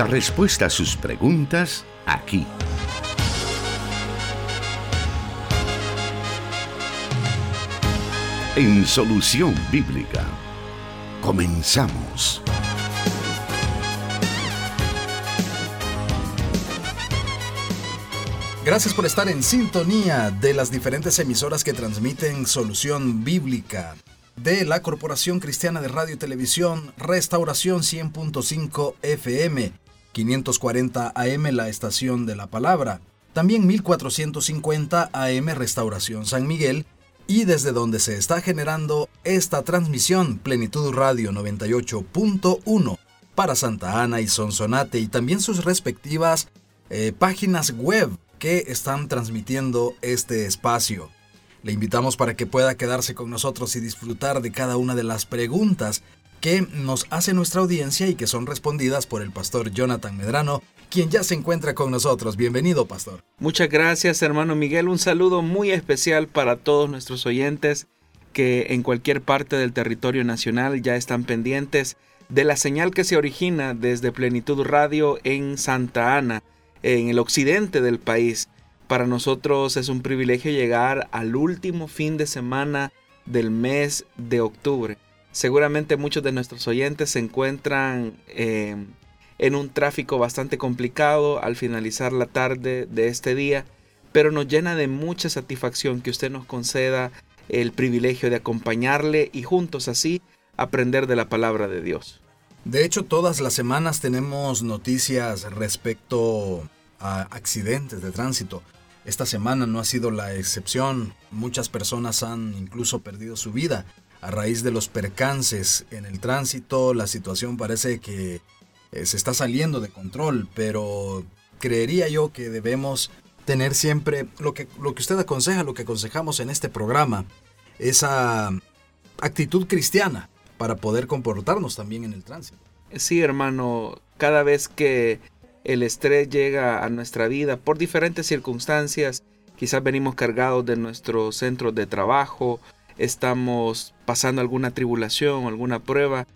La respuesta a sus preguntas aquí. En Solución Bíblica. Comenzamos. Gracias por estar en sintonía de las diferentes emisoras que transmiten Solución Bíblica de la Corporación Cristiana de Radio y Televisión Restauración 100.5 FM, 540 AM la estación de la palabra, también 1450 AM Restauración San Miguel y desde donde se está generando esta transmisión Plenitud Radio 98.1 para Santa Ana y Sonsonate y también sus respectivas eh, páginas web que están transmitiendo este espacio. Le invitamos para que pueda quedarse con nosotros y disfrutar de cada una de las preguntas que nos hace nuestra audiencia y que son respondidas por el pastor Jonathan Medrano, quien ya se encuentra con nosotros. Bienvenido, pastor. Muchas gracias, hermano Miguel. Un saludo muy especial para todos nuestros oyentes que en cualquier parte del territorio nacional ya están pendientes de la señal que se origina desde Plenitud Radio en Santa Ana, en el occidente del país. Para nosotros es un privilegio llegar al último fin de semana del mes de octubre. Seguramente muchos de nuestros oyentes se encuentran eh, en un tráfico bastante complicado al finalizar la tarde de este día, pero nos llena de mucha satisfacción que usted nos conceda el privilegio de acompañarle y juntos así aprender de la palabra de Dios. De hecho, todas las semanas tenemos noticias respecto a accidentes de tránsito. Esta semana no ha sido la excepción. Muchas personas han incluso perdido su vida a raíz de los percances en el tránsito. La situación parece que eh, se está saliendo de control, pero creería yo que debemos tener siempre lo que, lo que usted aconseja, lo que aconsejamos en este programa, esa actitud cristiana para poder comportarnos también en el tránsito. Sí, hermano, cada vez que el estrés llega a nuestra vida por diferentes circunstancias. Quizás venimos cargados de nuestro centro de trabajo, estamos pasando alguna tribulación, alguna prueba.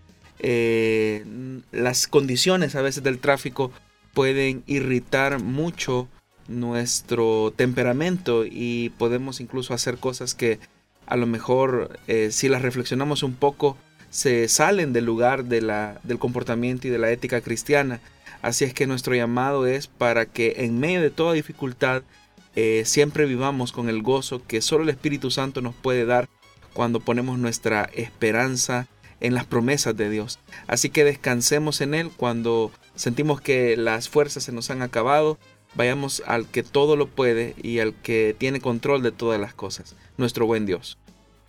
Eh, las condiciones a veces del tráfico pueden irritar mucho nuestro temperamento y podemos incluso hacer cosas que a lo mejor eh, si las reflexionamos un poco se salen del lugar de la, del comportamiento y de la ética cristiana. Así es que nuestro llamado es para que en medio de toda dificultad eh, siempre vivamos con el gozo que solo el Espíritu Santo nos puede dar cuando ponemos nuestra esperanza en las promesas de Dios. Así que descansemos en Él cuando sentimos que las fuerzas se nos han acabado. Vayamos al que todo lo puede y al que tiene control de todas las cosas, nuestro buen Dios.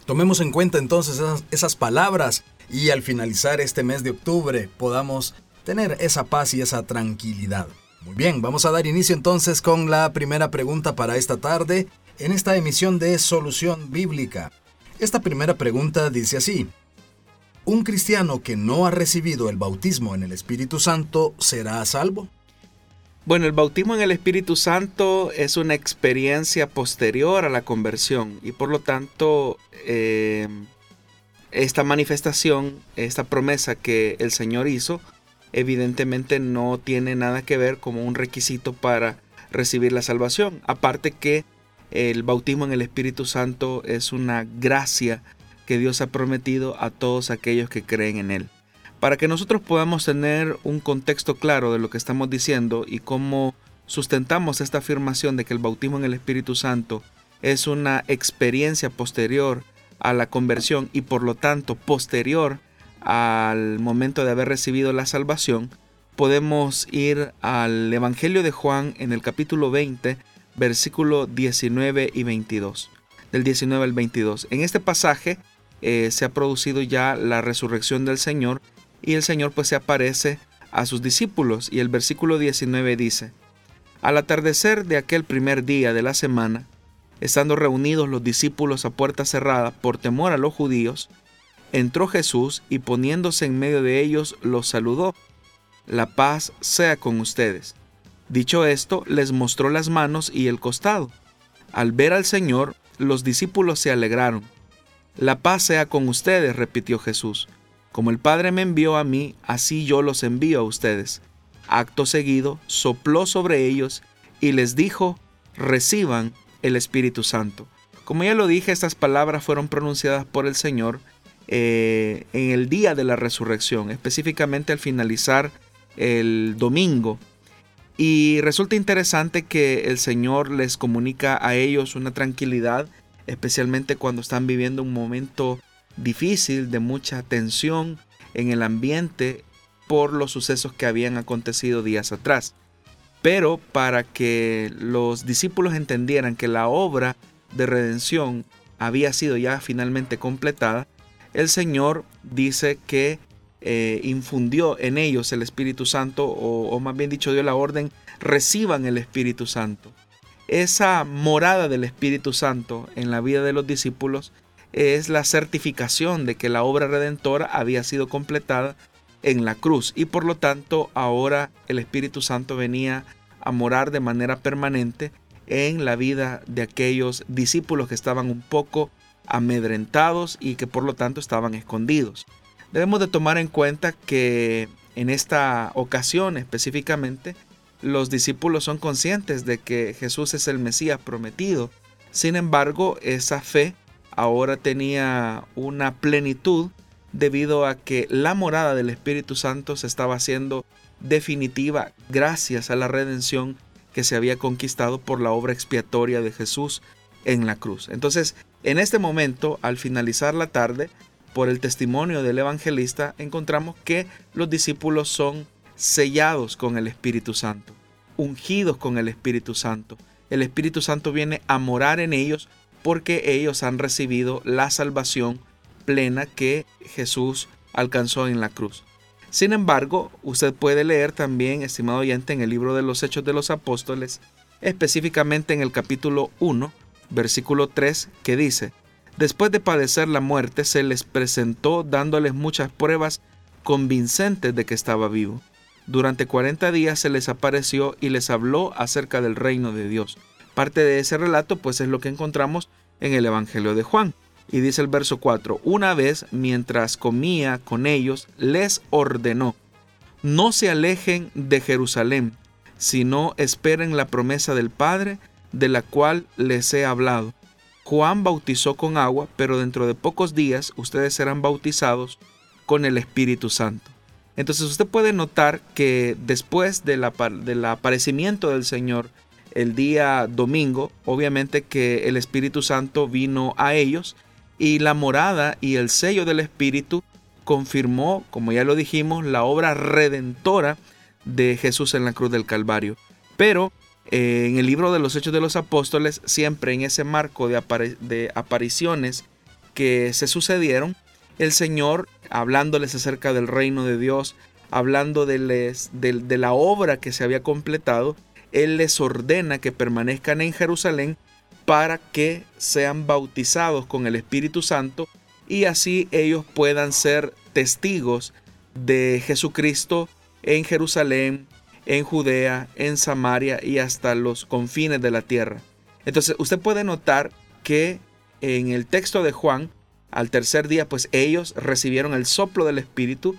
Tomemos en cuenta entonces esas, palabras y al finalizar este mes de octubre podamos tener esa paz y esa tranquilidad. Muy bien, vamos a dar inicio entonces con la primera pregunta para esta tarde en esta emisión de Solución Bíblica. Esta primera pregunta dice así, ¿un cristiano que no ha recibido el bautismo en el Espíritu Santo será salvo? Bueno, el bautismo en el Espíritu Santo es una experiencia posterior a la conversión y por lo tanto eh, esta manifestación, esta promesa que el Señor hizo, evidentemente no tiene nada que ver como un requisito para recibir la salvación. Aparte que el bautismo en el Espíritu Santo es una gracia que Dios ha prometido a todos aquellos que creen en Él. Para que nosotros podamos tener un contexto claro de lo que estamos diciendo y cómo sustentamos esta afirmación de que el bautismo en el Espíritu Santo es una experiencia posterior a la conversión y por lo tanto posterior al momento de haber recibido la salvación, podemos ir al Evangelio de Juan en el capítulo 20, versículo 19 y 22. Del 19 al 22. En este pasaje eh, se ha producido ya la resurrección del Señor y el Señor pues se aparece a sus discípulos y el versículo 19 dice, Al atardecer de aquel primer día de la semana, estando reunidos los discípulos a puerta cerrada por temor a los judíos, entró Jesús y poniéndose en medio de ellos los saludó. La paz sea con ustedes. Dicho esto, les mostró las manos y el costado. Al ver al Señor, los discípulos se alegraron. La paz sea con ustedes, repitió Jesús. Como el Padre me envió a mí, así yo los envío a ustedes. acto seguido, sopló sobre ellos y les dijo, reciban el Espíritu Santo. Como ya lo dije, estas palabras fueron pronunciadas por el Señor eh, en el día de la resurrección, específicamente al finalizar el domingo. Y resulta interesante que el Señor les comunica a ellos una tranquilidad, especialmente cuando están viviendo un momento difícil, de mucha tensión en el ambiente por los sucesos que habían acontecido días atrás. Pero para que los discípulos entendieran que la obra de redención había sido ya finalmente completada, el Señor dice que eh, infundió en ellos el Espíritu Santo, o, o más bien dicho, dio la orden, reciban el Espíritu Santo. Esa morada del Espíritu Santo en la vida de los discípulos es la certificación de que la obra redentora había sido completada en la cruz y por lo tanto ahora el Espíritu Santo venía a morar de manera permanente en la vida de aquellos discípulos que estaban un poco amedrentados y que por lo tanto estaban escondidos. Debemos de tomar en cuenta que en esta ocasión específicamente los discípulos son conscientes de que Jesús es el Mesías prometido. Sin embargo, esa fe ahora tenía una plenitud debido a que la morada del Espíritu Santo se estaba haciendo definitiva gracias a la redención que se había conquistado por la obra expiatoria de Jesús en la cruz. Entonces, en este momento, al finalizar la tarde, por el testimonio del evangelista, encontramos que los discípulos son sellados con el Espíritu Santo, ungidos con el Espíritu Santo. El Espíritu Santo viene a morar en ellos porque ellos han recibido la salvación plena que Jesús alcanzó en la cruz. Sin embargo, usted puede leer también, estimado oyente, en el libro de los Hechos de los Apóstoles, específicamente en el capítulo 1, versículo 3, que dice, Después de padecer la muerte, se les presentó dándoles muchas pruebas convincentes de que estaba vivo. Durante 40 días se les apareció y les habló acerca del reino de Dios. Parte de ese relato pues es lo que encontramos en el Evangelio de Juan. Y dice el verso 4, una vez mientras comía con ellos, les ordenó, no se alejen de Jerusalén, sino esperen la promesa del Padre, de la cual les he hablado. Juan bautizó con agua, pero dentro de pocos días ustedes serán bautizados con el Espíritu Santo. Entonces usted puede notar que después del aparecimiento del Señor el día domingo, obviamente que el Espíritu Santo vino a ellos y la morada y el sello del Espíritu confirmó, como ya lo dijimos, la obra redentora de Jesús en la cruz del Calvario. Pero eh, en el libro de los Hechos de los Apóstoles, siempre en ese marco de, de apariciones que se sucedieron, el Señor, hablándoles acerca del reino de Dios, hablando de, de la obra que se había completado, Él les ordena que permanezcan en Jerusalén para que sean bautizados con el Espíritu Santo y así ellos puedan ser testigos de Jesucristo en Jerusalén, en Judea, en Samaria y hasta los confines de la tierra. Entonces usted puede notar que en el texto de Juan, al tercer día, pues ellos recibieron el soplo del Espíritu,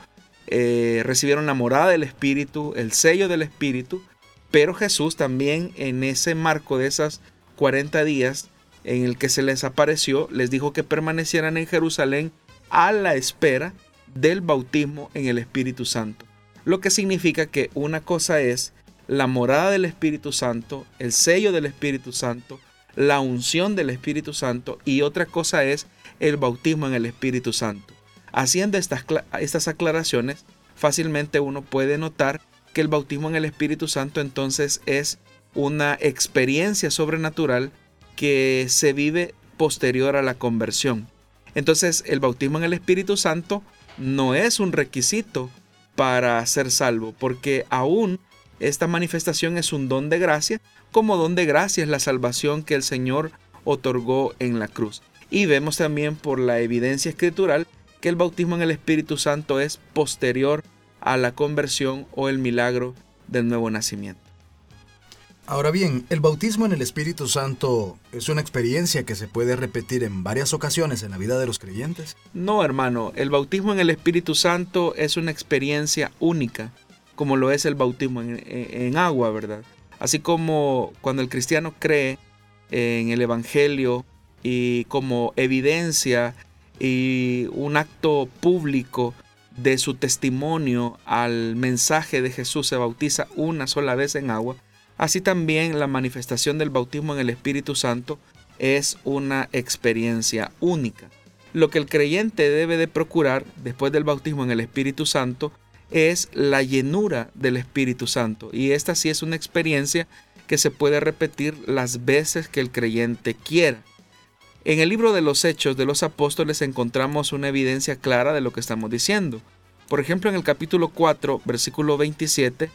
eh, recibieron la morada del Espíritu, el sello del Espíritu, pero Jesús también en ese marco de esas 40 días en el que se les apareció, les dijo que permanecieran en Jerusalén a la espera del bautismo en el Espíritu Santo. Lo que significa que una cosa es la morada del Espíritu Santo, el sello del Espíritu Santo, la unción del Espíritu Santo y otra cosa es el bautismo en el Espíritu Santo. Haciendo estas, estas aclaraciones, fácilmente uno puede notar que el bautismo en el Espíritu Santo entonces es una experiencia sobrenatural que se vive posterior a la conversión. Entonces el bautismo en el Espíritu Santo no es un requisito para ser salvo, porque aún esta manifestación es un don de gracia, como don de gracia es la salvación que el Señor otorgó en la cruz. Y vemos también por la evidencia escritural que el bautismo en el Espíritu Santo es posterior a la conversión o el milagro del nuevo nacimiento. Ahora bien, el bautismo en el Espíritu Santo es una experiencia que se puede repetir en varias ocasiones en la vida de los creyentes. No, hermano, el bautismo en el Espíritu Santo es una experiencia única como lo es el bautismo en, agua, ¿verdad? Así como cuando el cristiano cree en el Evangelio y como evidencia y un acto público de su testimonio al mensaje de Jesús se bautiza una sola vez en agua, así también la manifestación del bautismo en el Espíritu Santo es una experiencia única. Lo que el creyente debe de procurar después del bautismo en el Espíritu Santo es la llenura del Espíritu Santo. Y esta sí es una experiencia que se puede repetir las veces que el creyente quiera. En el libro de los Hechos de los Apóstoles encontramos una evidencia clara de lo que estamos diciendo. Por ejemplo, en el capítulo 4, versículo 27,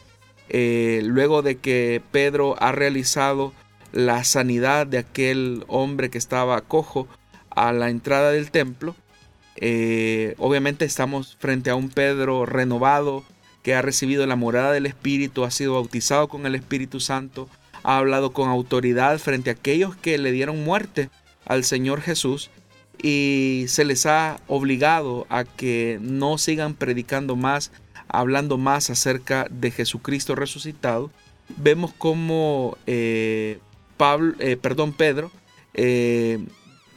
eh, luego de que Pedro ha realizado la sanidad de aquel hombre que estaba cojo a la entrada del templo, eh, obviamente estamos frente a un Pedro renovado que ha recibido la morada del Espíritu, ha sido bautizado con el Espíritu Santo, ha hablado con autoridad frente a aquellos que le dieron muerte al Señor Jesús y se les ha obligado a que no sigan predicando más, hablando más acerca de Jesucristo resucitado. Vemos como eh, Pablo, eh, perdón, Pedro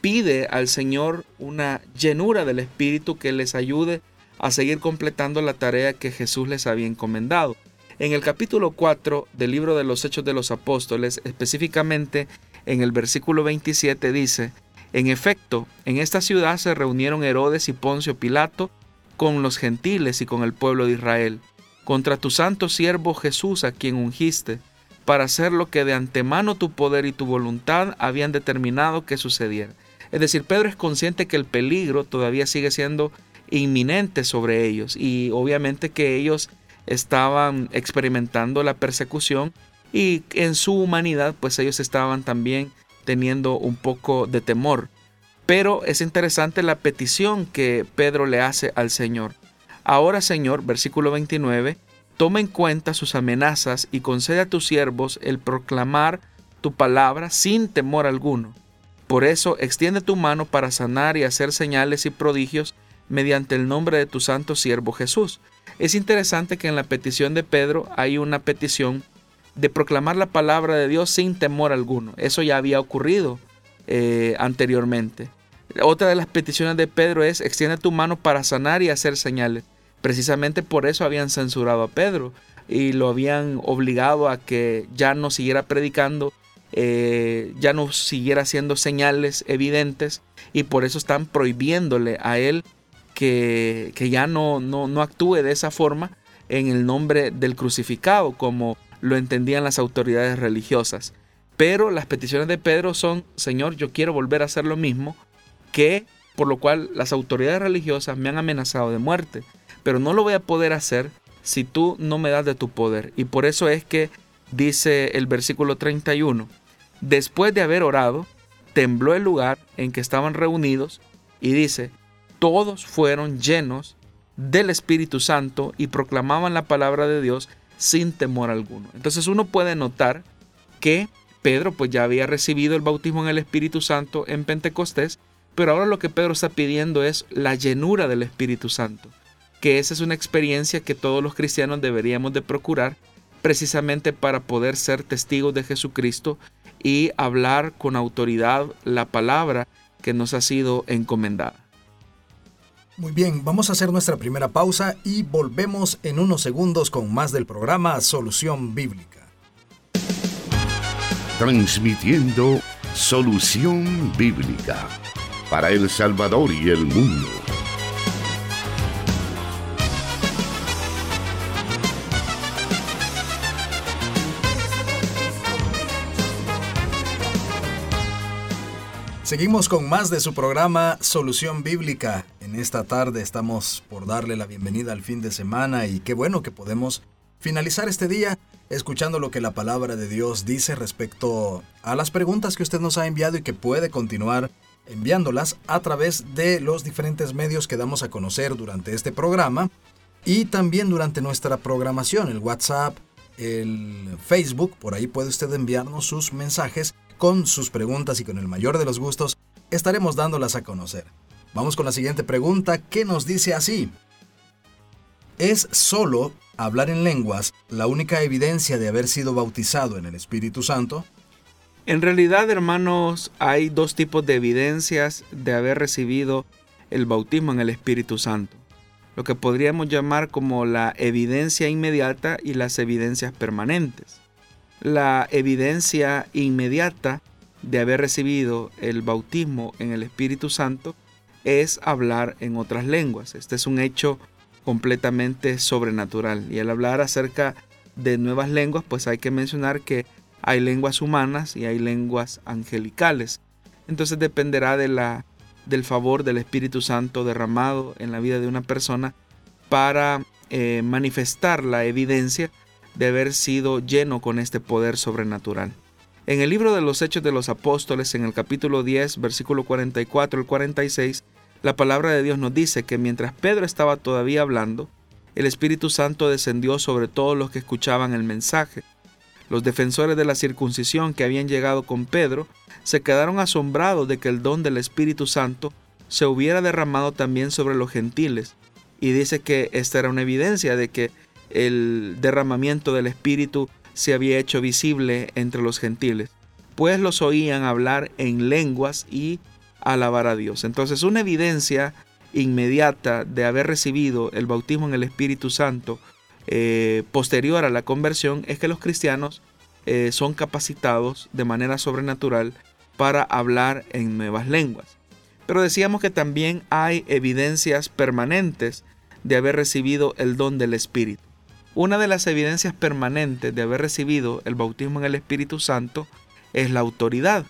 pide al Señor una llenura del Espíritu que les ayude a seguir completando la tarea que Jesús les había encomendado. En el capítulo 4 del libro de los Hechos de los Apóstoles, específicamente en el versículo 27 dice, En efecto, en esta ciudad se reunieron Herodes y Poncio Pilato con los gentiles y con el pueblo de Israel, contra tu santo siervo Jesús a quien ungiste, para hacer lo que de antemano tu poder y tu voluntad habían determinado que sucediera. Es decir, Pedro es consciente que el peligro todavía sigue siendo inminente sobre ellos y obviamente que ellos estaban experimentando la persecución y en su humanidad pues ellos estaban también teniendo un poco de temor. Pero es interesante la petición que Pedro le hace al Señor. Ahora Señor, versículo 29, toma en cuenta sus amenazas y concede a tus siervos el proclamar tu palabra sin temor alguno por eso, extiende tu mano para sanar y hacer señales y prodigios mediante el nombre de tu santo siervo Jesús. Es interesante que en la petición de Pedro hay una petición de proclamar la palabra de Dios sin temor alguno. Eso ya había ocurrido eh, anteriormente. Otra de las peticiones de Pedro es extiende tu mano para sanar y hacer señales. Precisamente por eso habían censurado a Pedro y lo habían obligado a que ya no siguiera predicando eh, ya no siguiera haciendo señales evidentes y por eso están prohibiéndole a él que, ya no, no, no actúe de esa forma en el nombre del crucificado como lo entendían las autoridades religiosas. Pero las peticiones de Pedro son, Señor, yo quiero volver a hacer lo mismo, que por lo cual las autoridades religiosas me han amenazado de muerte, pero no lo voy a poder hacer si tú no me das de tu poder. Y por eso es que dice el versículo 31, después de haber orado, tembló el lugar en que estaban reunidos y dice, todos fueron llenos del Espíritu Santo y proclamaban la palabra de Dios sin temor alguno. Entonces uno puede notar que Pedro pues ya había recibido el bautismo en el Espíritu Santo en Pentecostés, pero ahora lo que Pedro está pidiendo es la llenura del Espíritu Santo, que esa es una experiencia que todos los cristianos deberíamos de procurar precisamente para poder ser testigos de Jesucristo y hablar con autoridad la palabra que nos ha sido encomendada. Muy bien, vamos a hacer nuestra primera pausa y volvemos en unos segundos con más del programa Solución Bíblica. Transmitiendo Solución Bíblica para El Salvador y el mundo. Seguimos con más de su programa Solución Bíblica. En esta tarde estamos por darle la bienvenida al fin de semana y qué bueno que podemos finalizar este día escuchando lo que la palabra de Dios dice respecto a las preguntas que usted nos ha enviado y que puede continuar enviándolas a través de los diferentes medios que damos a conocer durante este programa y también durante nuestra programación, el WhatsApp, el Facebook, por ahí puede usted enviarnos sus mensajes con sus preguntas y con el mayor de los gustos estaremos dándolas a conocer. Vamos con la siguiente pregunta que nos dice así. ¿Es solo hablar en lenguas la única evidencia de haber sido bautizado en el Espíritu Santo? En realidad, hermanos, hay dos tipos de evidencias de haber recibido el bautismo en el Espíritu Santo. Lo que podríamos llamar como la evidencia inmediata y las evidencias permanentes. La evidencia inmediata de haber recibido el bautismo en el Espíritu Santo es hablar en otras lenguas. Este es un hecho completamente sobrenatural. Y al hablar acerca de nuevas lenguas, pues hay que mencionar que hay lenguas humanas y hay lenguas angelicales. Entonces dependerá de la, del favor del Espíritu Santo derramado en la vida de una persona para eh, manifestar la evidencia de haber sido lleno con este poder sobrenatural. En el libro de los Hechos de los Apóstoles, en el capítulo 10, versículo 44 al 46, la palabra de Dios nos dice que mientras Pedro estaba todavía hablando, el Espíritu Santo descendió sobre todos los que escuchaban el mensaje. Los defensores de la circuncisión que habían llegado con Pedro se quedaron asombrados de que el don del Espíritu Santo se hubiera derramado también sobre los gentiles. Y dice que esta era una evidencia de que el derramamiento del Espíritu se había hecho visible entre los gentiles, pues los oían hablar en lenguas y alabar a Dios. Entonces una evidencia inmediata de haber recibido el bautismo en el Espíritu Santo eh, posterior a la conversión es que los cristianos eh, son capacitados de manera sobrenatural para hablar en nuevas lenguas. Pero decíamos que también hay evidencias permanentes de haber recibido el don del Espíritu. Una de las evidencias permanentes de haber recibido el bautismo en el Espíritu Santo es la autoridad.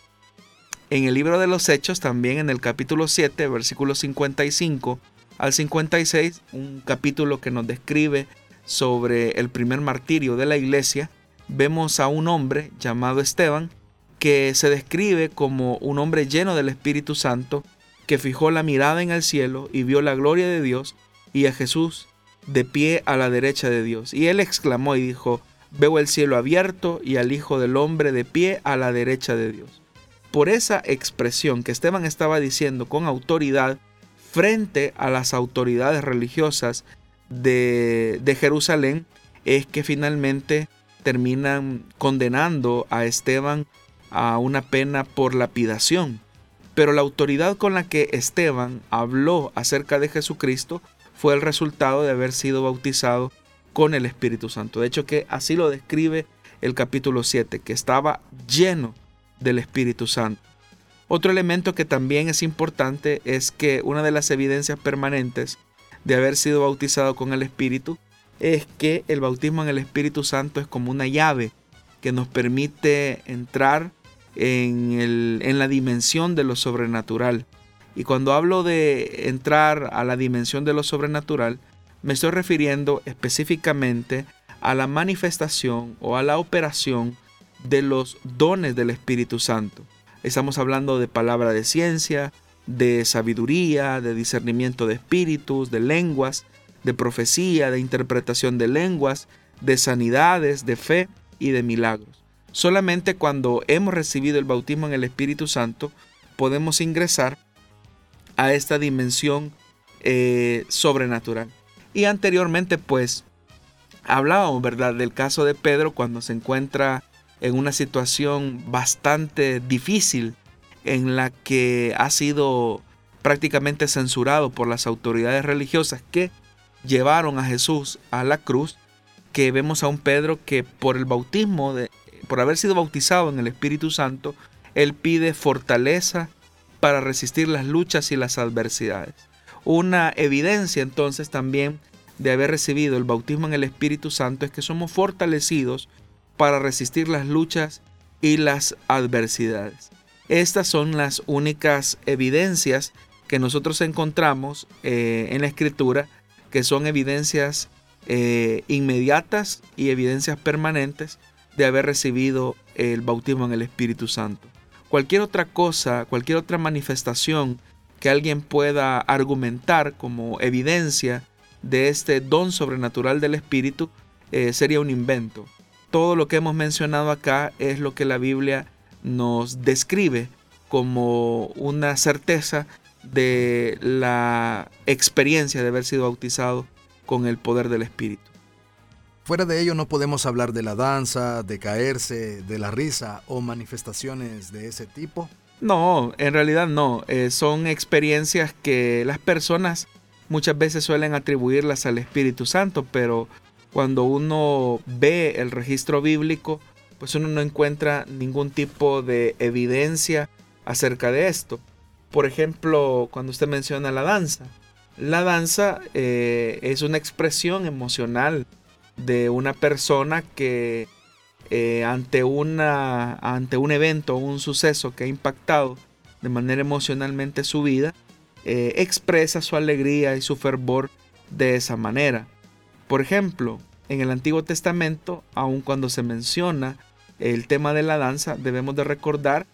En el libro de los Hechos, también en el capítulo 7, versículos 55 al 56, un capítulo que nos describe sobre el primer martirio de la iglesia, vemos a un hombre llamado Esteban, que se describe como un hombre lleno del Espíritu Santo, que fijó la mirada en el cielo y vio la gloria de Dios y a Jesús de pie a la derecha de Dios. Y él exclamó y dijo, veo el cielo abierto y al Hijo del Hombre de pie a la derecha de Dios. Por esa expresión que Esteban estaba diciendo con autoridad frente a las autoridades religiosas de, Jerusalén es que finalmente terminan condenando a Esteban a una pena por lapidación. Pero la autoridad con la que Esteban habló acerca de Jesucristo fue el resultado de haber sido bautizado con el Espíritu Santo. De hecho que así lo describe el capítulo 7, que estaba lleno del Espíritu Santo. Otro elemento que también es importante es que una de las evidencias permanentes de haber sido bautizado con el Espíritu es que el bautismo en el Espíritu Santo es como una llave que nos permite entrar en, en la dimensión de lo sobrenatural. Y cuando hablo de entrar a la dimensión de lo sobrenatural, me estoy refiriendo específicamente a la manifestación o a la operación de los dones del Espíritu Santo. Estamos hablando de palabra de ciencia, de sabiduría, de discernimiento de espíritus, de lenguas, de profecía, de interpretación de lenguas, de sanidades, de fe y de milagros. Solamente cuando hemos recibido el bautismo en el Espíritu Santo podemos ingresar a esta dimensión eh, sobrenatural. Y anteriormente pues hablábamos, ¿verdad?, del caso de Pedro cuando se encuentra en una situación bastante difícil en la que ha sido prácticamente censurado por las autoridades religiosas que llevaron a Jesús a la cruz, que vemos a un Pedro que por el bautismo, de, por haber sido bautizado en el Espíritu Santo, él pide fortaleza para resistir las luchas y las adversidades. Una evidencia entonces también de haber recibido el bautismo en el Espíritu Santo es que somos fortalecidos para resistir las luchas y las adversidades. Estas son las únicas evidencias que nosotros encontramos eh, en la escritura, que son evidencias eh, inmediatas y evidencias permanentes de haber recibido el bautismo en el Espíritu Santo. Cualquier otra cosa, cualquier otra manifestación que alguien pueda argumentar como evidencia de este don sobrenatural del Espíritu eh, sería un invento. Todo lo que hemos mencionado acá es lo que la Biblia nos describe como una certeza de la experiencia de haber sido bautizado con el poder del Espíritu. Fuera de ello no podemos hablar de la danza, de caerse, de la risa o manifestaciones de ese tipo. No, en realidad no. Eh, son experiencias que las personas muchas veces suelen atribuirlas al Espíritu Santo, pero cuando uno ve el registro bíblico, pues uno no encuentra ningún tipo de evidencia acerca de esto. Por ejemplo, cuando usted menciona la danza, la danza eh, es una expresión emocional de una persona que eh, ante, una, ante un evento o un suceso que ha impactado de manera emocionalmente su vida, eh, expresa su alegría y su fervor de esa manera. Por ejemplo, en el Antiguo Testamento, aun cuando se menciona el tema de la danza, debemos de recordar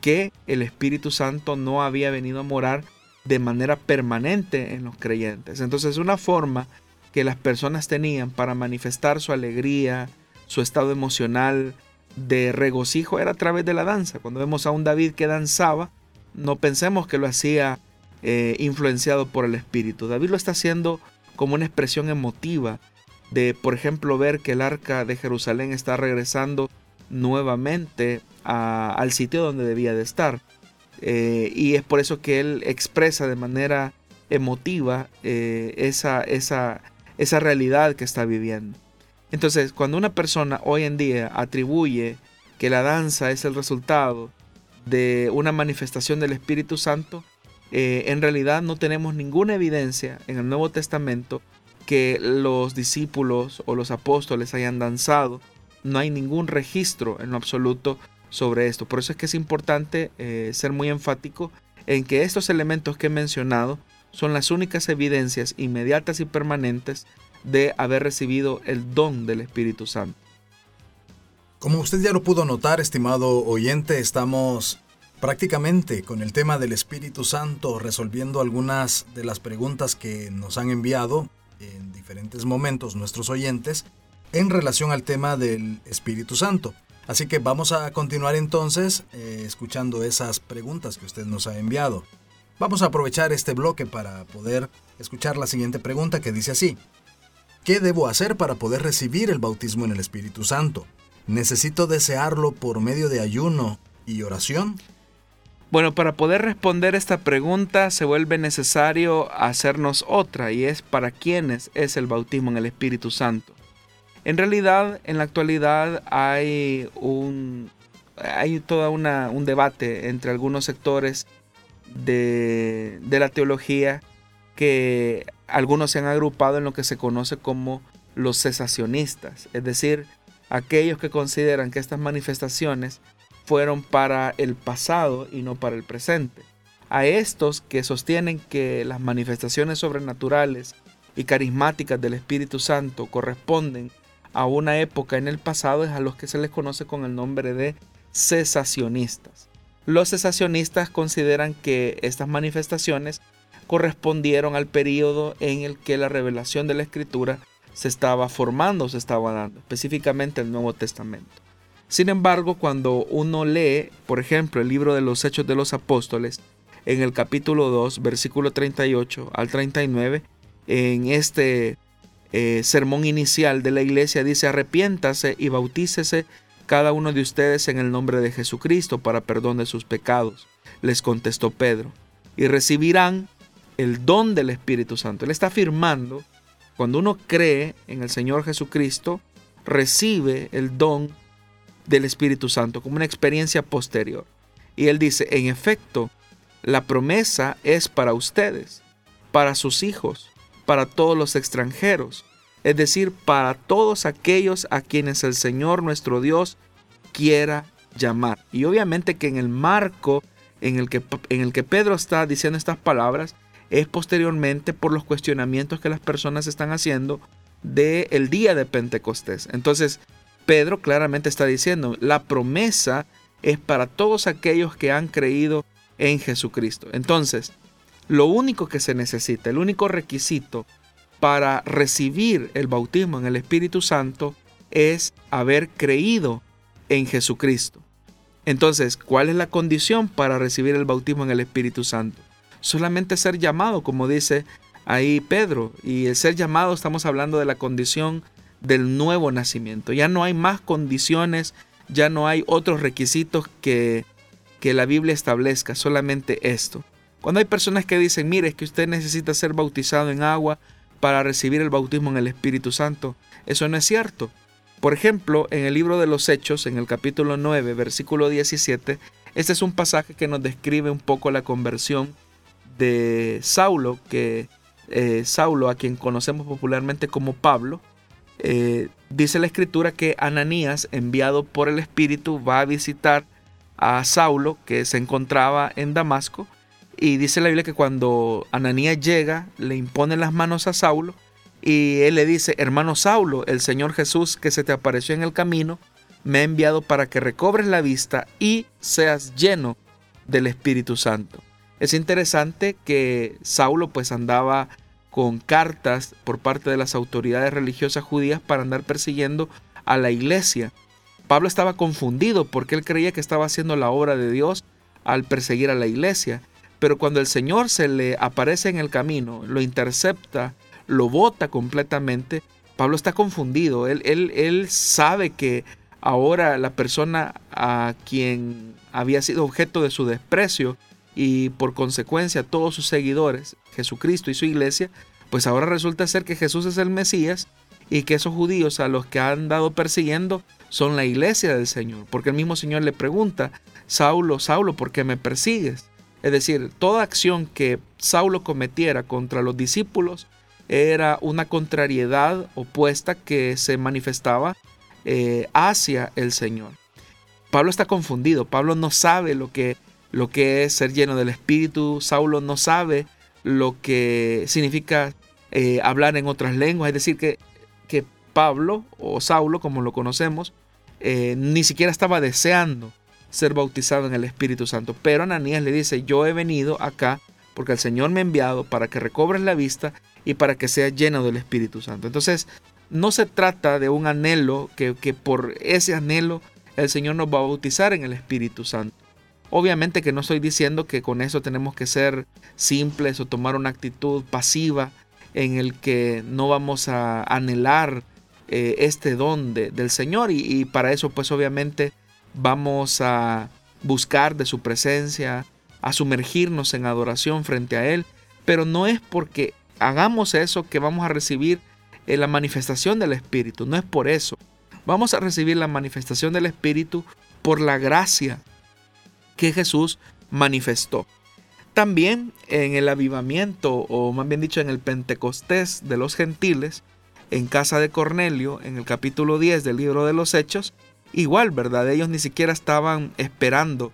que el Espíritu Santo no había venido a morar de manera permanente en los creyentes. Entonces, una forma que las personas tenían para manifestar su alegría, su estado emocional de regocijo era a través de la danza. Cuando vemos a un David que danzaba, no pensemos que lo hacía eh, influenciado por el Espíritu. David lo está haciendo como una expresión emotiva de, por ejemplo, ver que el arca de Jerusalén está regresando nuevamente al sitio donde debía de estar. Eh, y es por eso que él expresa de manera emotiva eh, esa, esa, esa realidad que está viviendo. Entonces, cuando una persona hoy en día atribuye que la danza es el resultado de una manifestación del Espíritu Santo, eh, en realidad no tenemos ninguna evidencia en el Nuevo Testamento que los discípulos o los apóstoles hayan danzado. No hay ningún registro en lo absoluto sobre esto. Por eso es que es importante eh, ser muy enfático en que estos elementos que he mencionado son las únicas evidencias inmediatas y permanentes de haber recibido el don del Espíritu Santo. Como usted ya lo pudo notar, estimado oyente, estamos prácticamente con el tema del Espíritu Santo resolviendo algunas de las preguntas que nos han enviado en diferentes momentos nuestros oyentes en relación al tema del Espíritu Santo. Así que vamos a continuar entonces eh, escuchando esas preguntas que usted nos ha enviado. Vamos a aprovechar este bloque para poder escuchar la siguiente pregunta que dice así. ¿Qué debo hacer para poder recibir el bautismo en el Espíritu Santo? ¿Necesito desearlo por medio de ayuno y oración? Bueno, para poder responder esta pregunta se vuelve necesario hacernos otra y es para quiénes es el bautismo en el Espíritu Santo. En realidad, en la actualidad hay un hay todo un debate entre algunos sectores de, la teología que algunos se han agrupado en lo que se conoce como los cesacionistas, es decir, aquellos que consideran que estas manifestaciones fueron para el pasado y no para el presente. A estos que sostienen que las manifestaciones sobrenaturales y carismáticas del Espíritu Santo corresponden a una época en el pasado es a los que se les conoce con el nombre de cesacionistas. Los cesacionistas consideran que estas manifestaciones correspondieron al periodo en el que la revelación de la escritura se estaba formando, se estaba dando, específicamente el Nuevo Testamento. Sin embargo, cuando uno lee, por ejemplo, el libro de los Hechos de los Apóstoles, en el capítulo 2, versículo 38 al 39, en este eh, sermón inicial de la iglesia dice, arrepiéntase y bautícese cada uno de ustedes en el nombre de Jesucristo para perdón de sus pecados. Les contestó Pedro, y recibirán el don del Espíritu Santo. Él está afirmando, cuando uno cree en el Señor Jesucristo, recibe el don del Espíritu Santo como una experiencia posterior. Y él dice, en efecto, la promesa es para ustedes, para sus hijos, para todos los extranjeros, es decir, para todos aquellos a quienes el Señor nuestro Dios quiera llamar. Y obviamente que en el marco en el que, en el que Pedro está diciendo estas palabras es posteriormente por los cuestionamientos que las personas están haciendo del el día de Pentecostés. Entonces, Pedro claramente está diciendo, la promesa es para todos aquellos que han creído en Jesucristo. Entonces, lo único que se necesita, el único requisito para recibir el bautismo en el Espíritu Santo es haber creído en Jesucristo. Entonces, ¿cuál es la condición para recibir el bautismo en el Espíritu Santo? Solamente ser llamado, como dice ahí Pedro. Y el ser llamado estamos hablando de la condición del nuevo nacimiento. Ya no hay más condiciones, ya no hay otros requisitos que, que la Biblia establezca, solamente esto. Cuando hay personas que dicen, mire, es que usted necesita ser bautizado en agua para recibir el bautismo en el Espíritu Santo, eso no es cierto. Por ejemplo, en el libro de los Hechos, en el capítulo 9, versículo 17, este es un pasaje que nos describe un poco la conversión de Saulo, que eh, Saulo, a quien conocemos popularmente como Pablo, eh, dice la escritura que Ananías, enviado por el Espíritu, va a visitar a Saulo, que se encontraba en Damasco, y dice la Biblia que cuando Ananías llega, le impone las manos a Saulo, y él le dice, hermano Saulo, el Señor Jesús que se te apareció en el camino, me ha enviado para que recobres la vista y seas lleno del Espíritu Santo. Es interesante que Saulo pues andaba con cartas por parte de las autoridades religiosas judías para andar persiguiendo a la iglesia. Pablo estaba confundido porque él creía que estaba haciendo la obra de Dios al perseguir a la iglesia. Pero cuando el Señor se le aparece en el camino, lo intercepta, lo bota completamente, Pablo está confundido. Él, él, él sabe que ahora la persona a quien había sido objeto de su desprecio y por consecuencia todos sus seguidores, Jesucristo y su iglesia, pues ahora resulta ser que Jesús es el Mesías y que esos judíos a los que han dado persiguiendo son la iglesia del Señor, porque el mismo Señor le pregunta, Saulo, Saulo, ¿por qué me persigues? Es decir, toda acción que Saulo cometiera contra los discípulos era una contrariedad opuesta que se manifestaba eh, hacia el Señor. Pablo está confundido, Pablo no sabe lo que, lo que es ser lleno del Espíritu, Saulo no sabe lo que significa eh, hablar en otras lenguas, es decir, que, que Pablo o Saulo, como lo conocemos, eh, ni siquiera estaba deseando ser bautizado en el Espíritu Santo. Pero Ananías le dice, yo he venido acá porque el Señor me ha enviado para que recobres la vista y para que seas lleno del Espíritu Santo. Entonces, no se trata de un anhelo que, por ese anhelo el Señor nos va a bautizar en el Espíritu Santo. Obviamente que no estoy diciendo que con eso tenemos que ser simples o tomar una actitud pasiva en el que no vamos a anhelar eh, este don del Señor y, y, para eso pues obviamente vamos a buscar de su presencia, a sumergirnos en adoración frente a Él, pero no es porque hagamos eso que vamos a recibir la manifestación del Espíritu. No es por eso. Vamos a recibir la manifestación del Espíritu por la gracia que Jesús manifestó. También en el avivamiento, o más bien dicho en el Pentecostés de los gentiles, en casa de Cornelio, en el capítulo 10 del libro de los Hechos, igual, ¿verdad? Ellos ni siquiera estaban esperando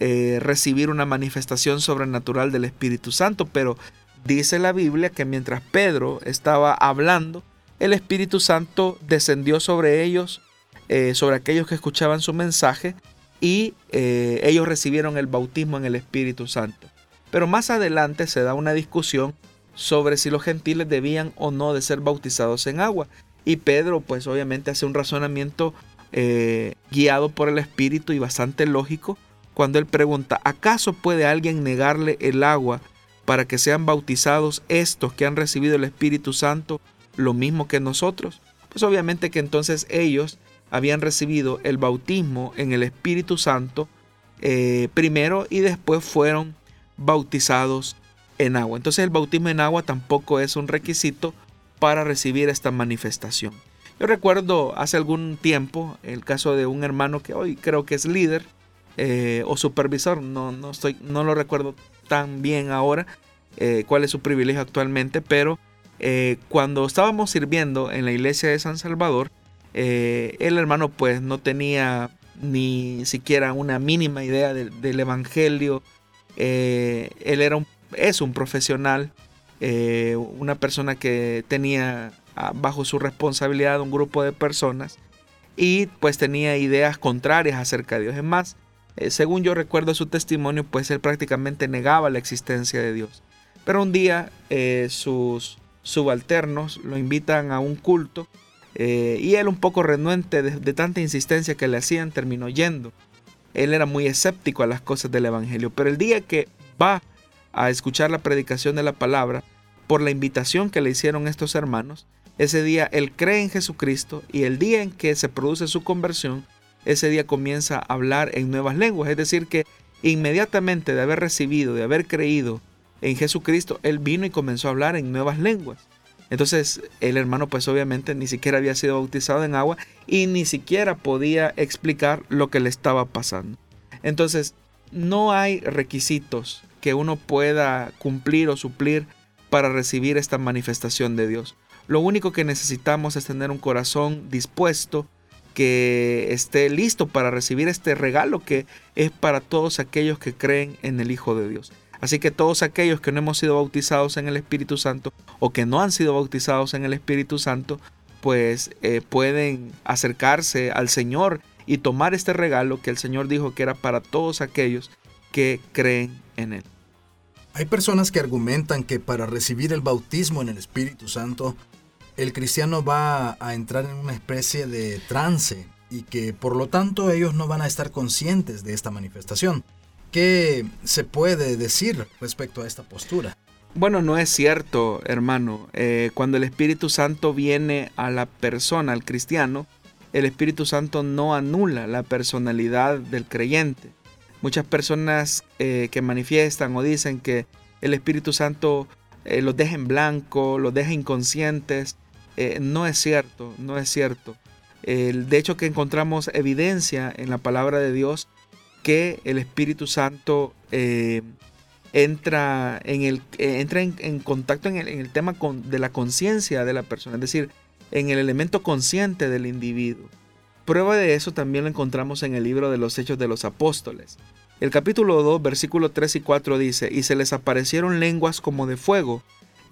eh, recibir una manifestación sobrenatural del Espíritu Santo, pero dice la Biblia que mientras Pedro estaba hablando, el Espíritu Santo descendió sobre ellos, eh, sobre aquellos que escuchaban su mensaje, y eh, ellos recibieron el bautismo en el Espíritu Santo. Pero más adelante se da una discusión sobre si los gentiles debían o no de ser bautizados en agua. Y Pedro pues obviamente hace un razonamiento eh, guiado por el Espíritu y bastante lógico cuando él pregunta, ¿acaso puede alguien negarle el agua para que sean bautizados estos que han recibido el Espíritu Santo lo mismo que nosotros? Pues obviamente que entonces ellos habían recibido el bautismo en el Espíritu Santo eh, primero y después fueron bautizados en agua. Entonces el bautismo en agua tampoco es un requisito para recibir esta manifestación. Yo recuerdo hace algún tiempo el caso de un hermano que hoy creo que es líder eh, o supervisor, no, no, estoy, no lo recuerdo tan bien ahora eh, cuál es su privilegio actualmente, pero eh, cuando estábamos sirviendo en la iglesia de San Salvador, eh, el hermano pues no tenía ni siquiera una mínima idea del evangelio. él era un, es un profesional, una persona que tenía bajo su responsabilidad un grupo de personas y pues tenía ideas contrarias acerca de Dios. Es más, según yo recuerdo su testimonio, pues él prácticamente negaba la existencia de Dios. Pero un día sus subalternos lo invitan a un culto eh, y él un poco renuente de, tanta insistencia que le hacían terminó yendo. Él era muy escéptico a las cosas del Evangelio, pero el día que va a escuchar la predicación de la palabra, por la invitación que le hicieron estos hermanos, ese día él cree en Jesucristo y el día en que se produce su conversión, ese día comienza a hablar en nuevas lenguas. Es decir, que inmediatamente de haber recibido, de haber creído en Jesucristo, él vino y comenzó a hablar en nuevas lenguas. Entonces el hermano pues obviamente ni siquiera había sido bautizado en agua y ni siquiera podía explicar lo que le estaba pasando. Entonces no hay requisitos que uno pueda cumplir o suplir para recibir esta manifestación de Dios. Lo único que necesitamos es tener un corazón dispuesto que esté listo para recibir este regalo que es para todos aquellos que creen en el Hijo de Dios. Así que todos aquellos que no hemos sido bautizados en el Espíritu Santo o que no han sido bautizados en el Espíritu Santo, pues eh, pueden acercarse al Señor y tomar este regalo que el Señor dijo que era para todos aquellos que creen en Él. Hay personas que argumentan que para recibir el bautismo en el Espíritu Santo, el cristiano va a entrar en una especie de trance y que por lo tanto ellos no van a estar conscientes de esta manifestación. ¿Qué se puede decir respecto a esta postura? Bueno, no es cierto, hermano. Eh, cuando el Espíritu Santo viene a la persona, al cristiano, el Espíritu Santo no anula la personalidad del creyente. Muchas personas eh, que manifiestan o dicen que el Espíritu Santo eh, los deja en blanco, los deja inconscientes. No es cierto, no es cierto. de hecho que encontramos evidencia en la palabra de Dios que el Espíritu Santo eh, entra, en, el, eh, entra en, contacto en el, tema de la conciencia de la persona, es decir, en el elemento consciente del individuo. Prueba de eso también lo encontramos en el libro de los Hechos de los Apóstoles. El capítulo 2, versículos 3 y 4 dice, y se les aparecieron lenguas como de fuego,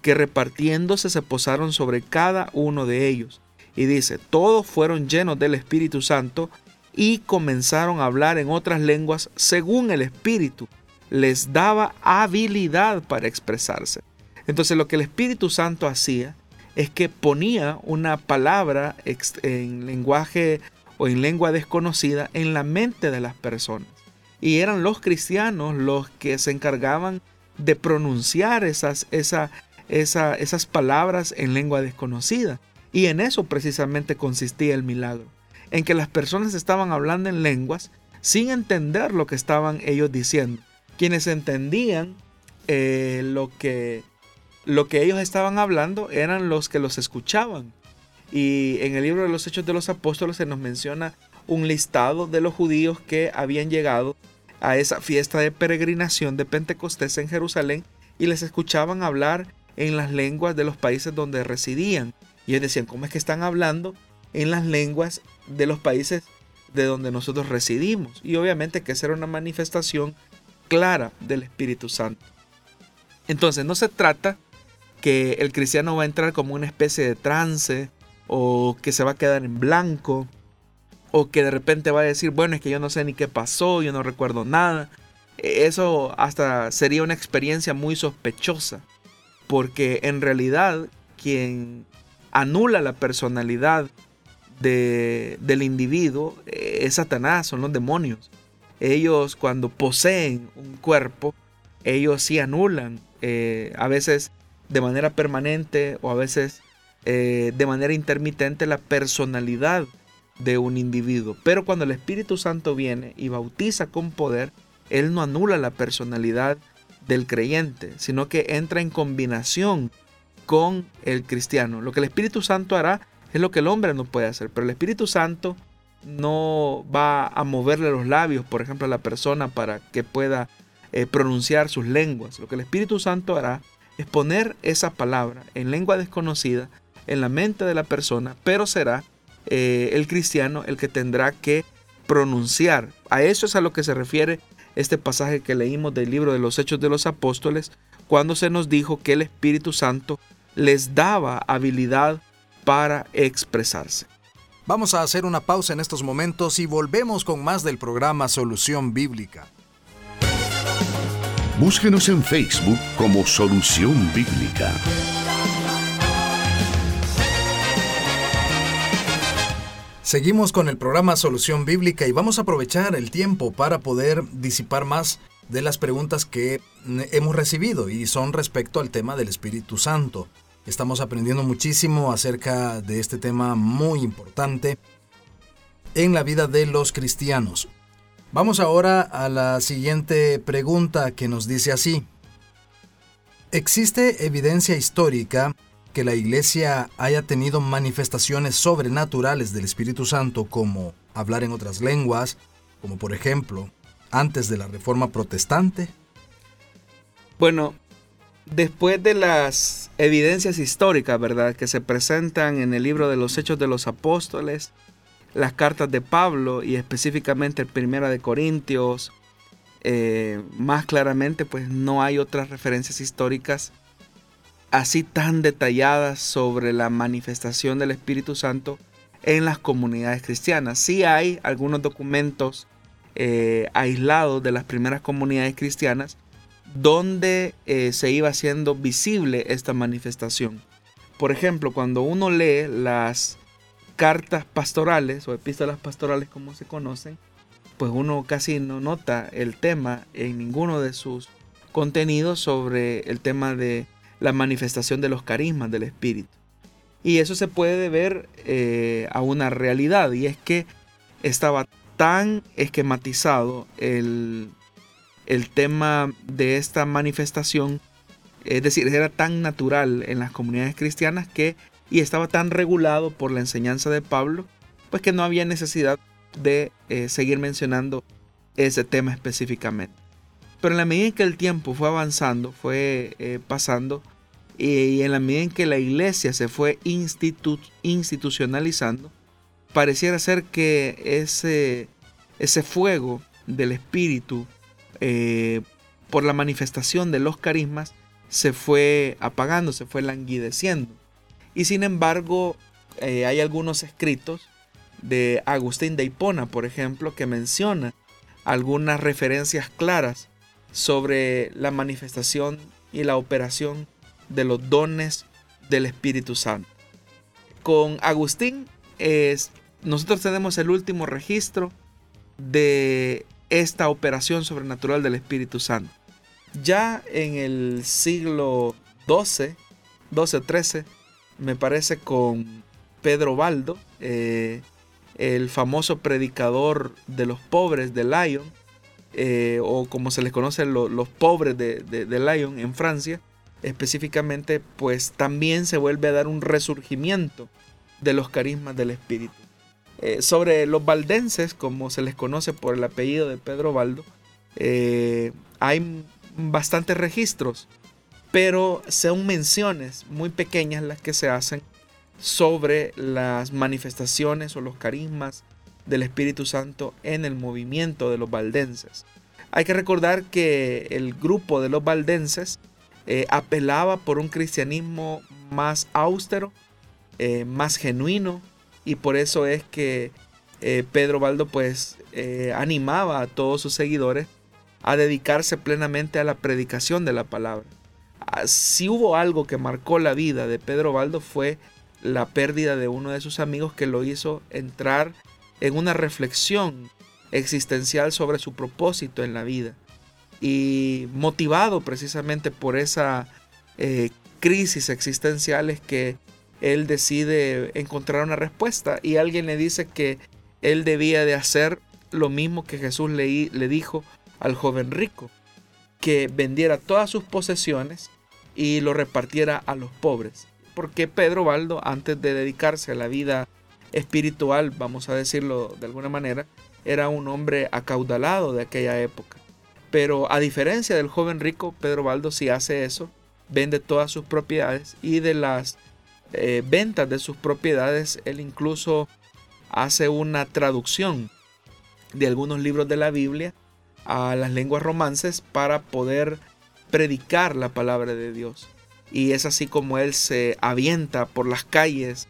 que repartiéndose se posaron sobre cada uno de ellos. Y dice, todos fueron llenos del Espíritu Santo y comenzaron a hablar en otras lenguas según el Espíritu les daba habilidad para expresarse. Entonces lo que el Espíritu Santo hacía es que ponía una palabra en lenguaje o en lengua desconocida en la mente de las personas. Y eran los cristianos los que se encargaban de pronunciar esas, esas palabras en lengua desconocida. Y en eso precisamente consistía el milagro en que las personas estaban hablando en lenguas sin entender lo que estaban ellos diciendo. Quienes entendían eh, lo, que, lo que ellos estaban hablando eran los que los escuchaban. Y en el libro de los Hechos de los Apóstoles se nos menciona un listado de los judíos que habían llegado a esa fiesta de peregrinación de Pentecostés en Jerusalén y les escuchaban hablar en las lenguas de los países donde residían. Y ellos decían, ¿cómo es que están hablando en las lenguas de los países de donde nosotros residimos. Y obviamente que esa era una manifestación clara del Espíritu Santo. Entonces no se trata que el cristiano va a entrar como una especie de trance o que se va a quedar en blanco o que de repente va a decir, bueno, es que yo no sé ni qué pasó, yo no recuerdo nada. Eso hasta sería una experiencia muy sospechosa, porque en realidad quien anula la personalidad del individuo eh, es Satanás, son los demonios. Ellos cuando poseen un cuerpo, ellos sí anulan, eh, a veces de manera permanente o a veces eh, de manera intermitente la personalidad de un individuo. Pero cuando el Espíritu Santo viene y bautiza con poder, Él no anula la personalidad del creyente, sino que entra en combinación con el cristiano. Lo que el Espíritu Santo hará es lo que el hombre no puede hacer. Pero el Espíritu Santo no va a moverle los labios, por ejemplo, a la persona para que pueda eh, pronunciar sus lenguas. Lo que el Espíritu Santo hará es poner esa palabra en lengua desconocida en la mente de la persona, pero será eh, el cristiano el que tendrá que pronunciar. A eso es a lo que se refiere este pasaje que leímos del libro de los Hechos de los Apóstoles, cuando se nos dijo que el Espíritu Santo les daba habilidad para expresarse. Vamos a hacer una pausa en estos momentos y volvemos con más del programa Solución Bíblica. Búsquenos en Facebook como Solución Bíblica. Seguimos con el programa Solución Bíblica y vamos a aprovechar el tiempo para poder disipar más de las preguntas que hemos recibido y son respecto al tema del Espíritu Santo. Estamos aprendiendo muchísimo acerca de este tema muy importante en la vida de los cristianos. Vamos ahora a la siguiente pregunta que nos dice así. ¿Existe evidencia histórica que la Iglesia haya tenido manifestaciones sobrenaturales del Espíritu Santo como hablar en otras lenguas, como por ejemplo antes de la Reforma Protestante? Bueno, después de las evidencias históricas, ¿verdad?, que se presentan en el libro de los Hechos de los Apóstoles, las cartas de Pablo y específicamente el Primera de Corintios, eh, más claramente, pues no hay otras referencias históricas así tan detalladas sobre la manifestación del Espíritu Santo en las comunidades cristianas. Sí hay algunos documentos eh, aislados de las primeras comunidades cristianas donde eh, se iba haciendo visible esta manifestación. Por ejemplo, cuando uno lee las cartas pastorales o epístolas pastorales como se conocen, pues uno casi no nota el tema en ninguno de sus contenidos sobre el tema de la manifestación de los carismas del Espíritu. Y eso se puede ver eh, a una realidad y es que estaba tan esquematizado el, el tema de esta manifestación, es decir, era tan natural en las comunidades cristianas que y estaba tan regulado por la enseñanza de Pablo, pues que no había necesidad de eh, seguir mencionando ese tema específicamente. Pero en la medida en que el tiempo fue avanzando, fue eh, pasando, y, en la medida en que la iglesia se fue institucionalizando, pareciera ser que ese, ese fuego del espíritu eh, por la manifestación de los carismas se fue apagando, se fue languideciendo. Y sin embargo, hay algunos escritos de Agustín de Hipona, por ejemplo, que menciona algunas referencias claras sobre la manifestación y la operación de los dones del Espíritu Santo. Con Agustín es, nosotros tenemos el último registro de esta operación sobrenatural del Espíritu Santo. Ya en el siglo XII, XII-XIII, me parece con Pedro Baldo, eh, el famoso predicador de los pobres de Lyon, eh, o como se les conoce los pobres de, de, Lyon en Francia, específicamente, pues también se vuelve a dar un resurgimiento de los carismas del Espíritu. Eh, sobre los valdenses, como se les conoce por el apellido de Pedro Baldo, eh, hay bastantes registros, pero son menciones muy pequeñas las que se hacen sobre las manifestaciones o los carismas del Espíritu Santo en el movimiento de los valdenses. Hay que recordar que el grupo de los valdenses eh, apelaba por un cristianismo más austero, eh, más genuino, y por eso es que eh, Pedro Baldo pues animaba a todos sus seguidores a dedicarse plenamente a la predicación de la palabra. Ah, si hubo algo que marcó la vida de Pedro Baldo fue la pérdida de uno de sus amigos que lo hizo entrar en una reflexión existencial sobre su propósito en la vida. Y motivado precisamente por esa eh, crisis existencial es que él decide encontrar una respuesta y alguien le dice que él debía de hacer lo mismo que Jesús le, le dijo al joven rico, que vendiera todas sus posesiones y lo repartiera a los pobres porque Pedro Baldo, antes de dedicarse a la vida espiritual, vamos a decirlo de alguna manera, era un hombre acaudalado de aquella época. Pero a diferencia del joven rico, Pedro Baldo si hace eso, vende todas sus propiedades y de las eh, ventas de sus propiedades, él incluso hace una traducción de algunos libros de la Biblia a las lenguas romances para poder predicar la palabra de Dios y es así como él se avienta por las calles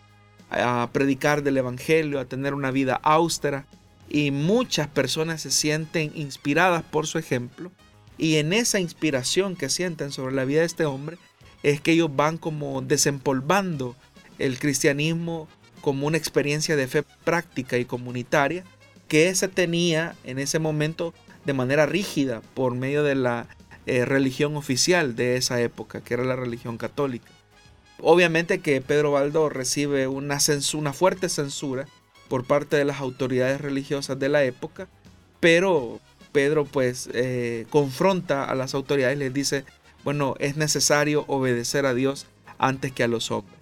a predicar del Evangelio, a tener una vida austera y muchas personas se sienten inspiradas por su ejemplo y en esa inspiración que sienten sobre la vida de este hombre es que ellos van como desempolvando el cristianismo como una experiencia de fe práctica y comunitaria que se tenía en ese momento de manera rígida por medio de la eh, religión oficial de esa época, que era la religión católica. Obviamente que Pedro Baldo recibe una, una fuerte censura por parte de las autoridades religiosas de la época, pero Pedro pues eh, confronta a las autoridades y les dice, bueno, es necesario obedecer a Dios antes que a los hombres.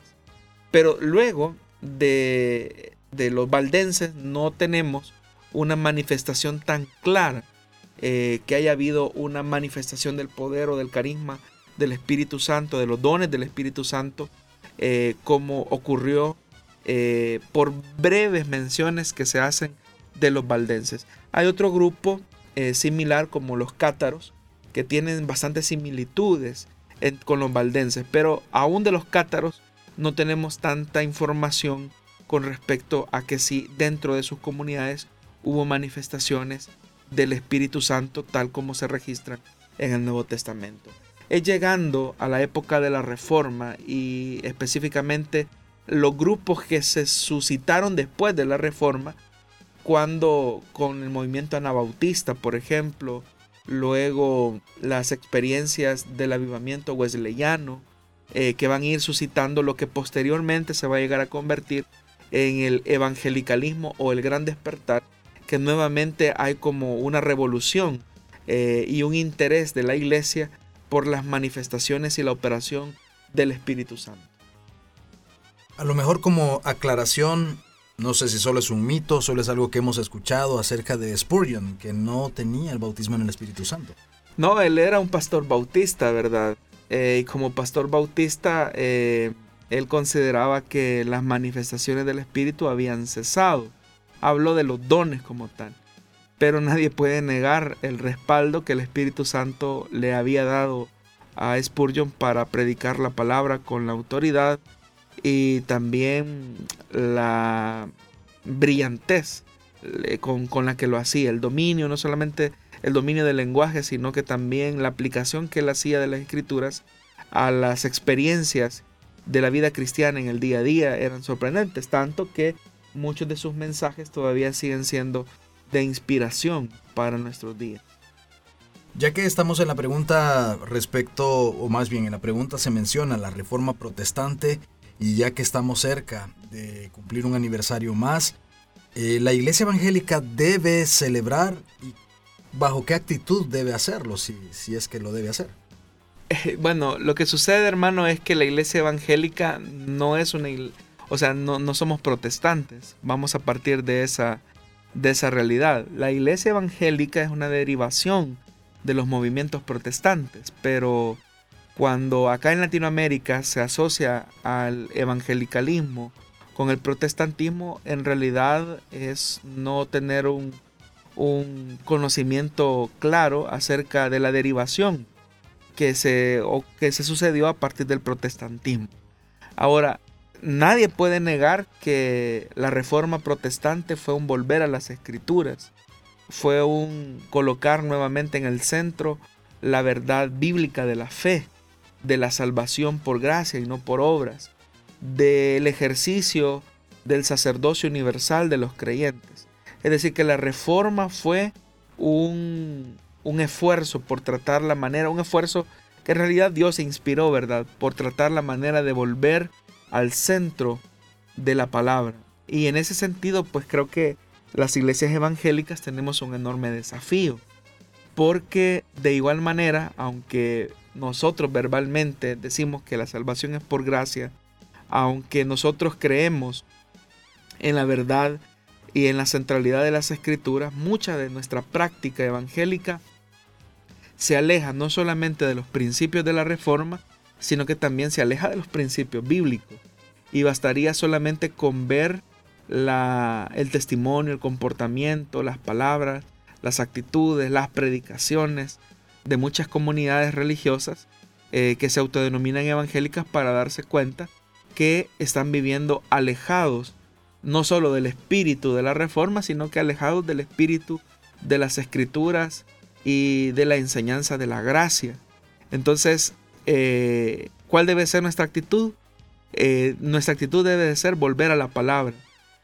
Pero luego de, de los valdenses no tenemos una manifestación tan clara, eh, que haya habido una manifestación del poder o del carisma del Espíritu Santo, de los dones del Espíritu Santo, eh, como ocurrió eh, por breves menciones que se hacen de los valdenses. Hay otro grupo similar como los cátaros, que tienen bastantes similitudes con los valdenses, pero aún de los cátaros no tenemos tanta información con respecto a que si dentro de sus comunidades hubo manifestaciones del Espíritu Santo tal como se registran en el Nuevo Testamento. Es llegando a la época de la Reforma y específicamente los grupos que se suscitaron después de la Reforma, cuando con el movimiento anabautista, por ejemplo, luego las experiencias del avivamiento wesleyano, eh, que van a ir suscitando lo que posteriormente se va a llegar a convertir en el evangelicalismo o el gran despertar que nuevamente hay como una revolución eh, y un interés de la iglesia por las manifestaciones y la operación del Espíritu Santo. A lo mejor como aclaración, no sé si solo es un mito, solo es algo que hemos escuchado acerca de Spurgeon, que no tenía el bautismo en el Espíritu Santo. No, él era un pastor bautista, ¿verdad? Eh, y como pastor bautista, eh, él consideraba que las manifestaciones del Espíritu habían cesado habló de los dones como tal. Pero nadie puede negar el respaldo que el Espíritu Santo le había dado a Spurgeon para predicar la palabra con la autoridad y también la brillantez con, con, la que lo hacía, el dominio, no solamente el dominio del lenguaje, sino que también la aplicación que él hacía de las escrituras a las experiencias de la vida cristiana en el día a día eran sorprendentes, tanto que muchos de sus mensajes todavía siguen siendo de inspiración para nuestros días. Ya que estamos en la pregunta respecto, o más bien en la pregunta se menciona la reforma protestante, y ya que estamos cerca de cumplir un aniversario más, eh, la iglesia evangélica debe celebrar y bajo qué actitud debe hacerlo, si, si es que lo debe hacer. bueno, lo que sucede hermano es que la iglesia evangélica no es una iglesia o sea, no, somos protestantes. Vamos a partir de esa, de esa realidad. La iglesia evangélica es una derivación de los movimientos protestantes, pero cuando acá en Latinoamérica se asocia al evangelicalismo con el protestantismo, en realidad es no tener un, un conocimiento claro acerca de la derivación que se, que se sucedió a partir del protestantismo. Ahora, Nadie puede negar que la reforma protestante fue un volver a las escrituras, fue un colocar nuevamente en el centro la verdad bíblica de la fe, de la salvación por gracia y no por obras, del ejercicio del sacerdocio universal de los creyentes. Es decir, que la reforma fue un, un esfuerzo por tratar la manera, un esfuerzo que en realidad Dios inspiró, ¿verdad? Por tratar la manera de volver al centro de la palabra. Y en ese sentido, pues creo que las iglesias evangélicas tenemos un enorme desafío. Porque de igual manera, aunque nosotros verbalmente decimos que la salvación es por gracia, aunque nosotros creemos en la verdad y en la centralidad de las escrituras, mucha de nuestra práctica evangélica se aleja no solamente de los principios de la reforma, sino que también se aleja de los principios bíblicos. Y bastaría solamente con ver la, el testimonio, el comportamiento, las palabras, las actitudes, las predicaciones de muchas comunidades religiosas eh, que se autodenominan evangélicas para darse cuenta que están viviendo alejados no solo del espíritu de la reforma, sino que alejados del espíritu de las escrituras y de la enseñanza de la gracia. Entonces, eh, ¿cuál debe ser nuestra actitud? Eh, nuestra actitud debe de ser volver a la palabra,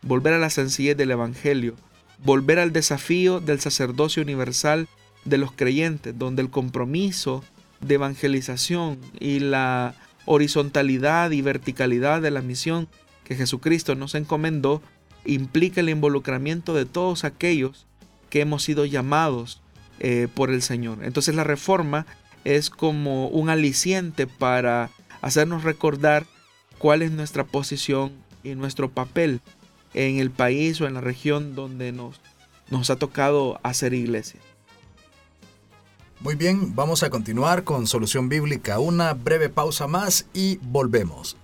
volver a la sencillez del Evangelio, volver al desafío del sacerdocio universal de los creyentes, donde el compromiso de evangelización y la horizontalidad y verticalidad de la misión que Jesucristo nos encomendó implica el involucramiento de todos aquellos que hemos sido llamados eh, por el Señor. Entonces la reforma es como un aliciente para hacernos recordar cuál es nuestra posición y nuestro papel en el país o en la región donde nos, nos ha tocado hacer iglesia. Muy bien, vamos a continuar con Solución Bíblica. Una breve pausa más y volvemos.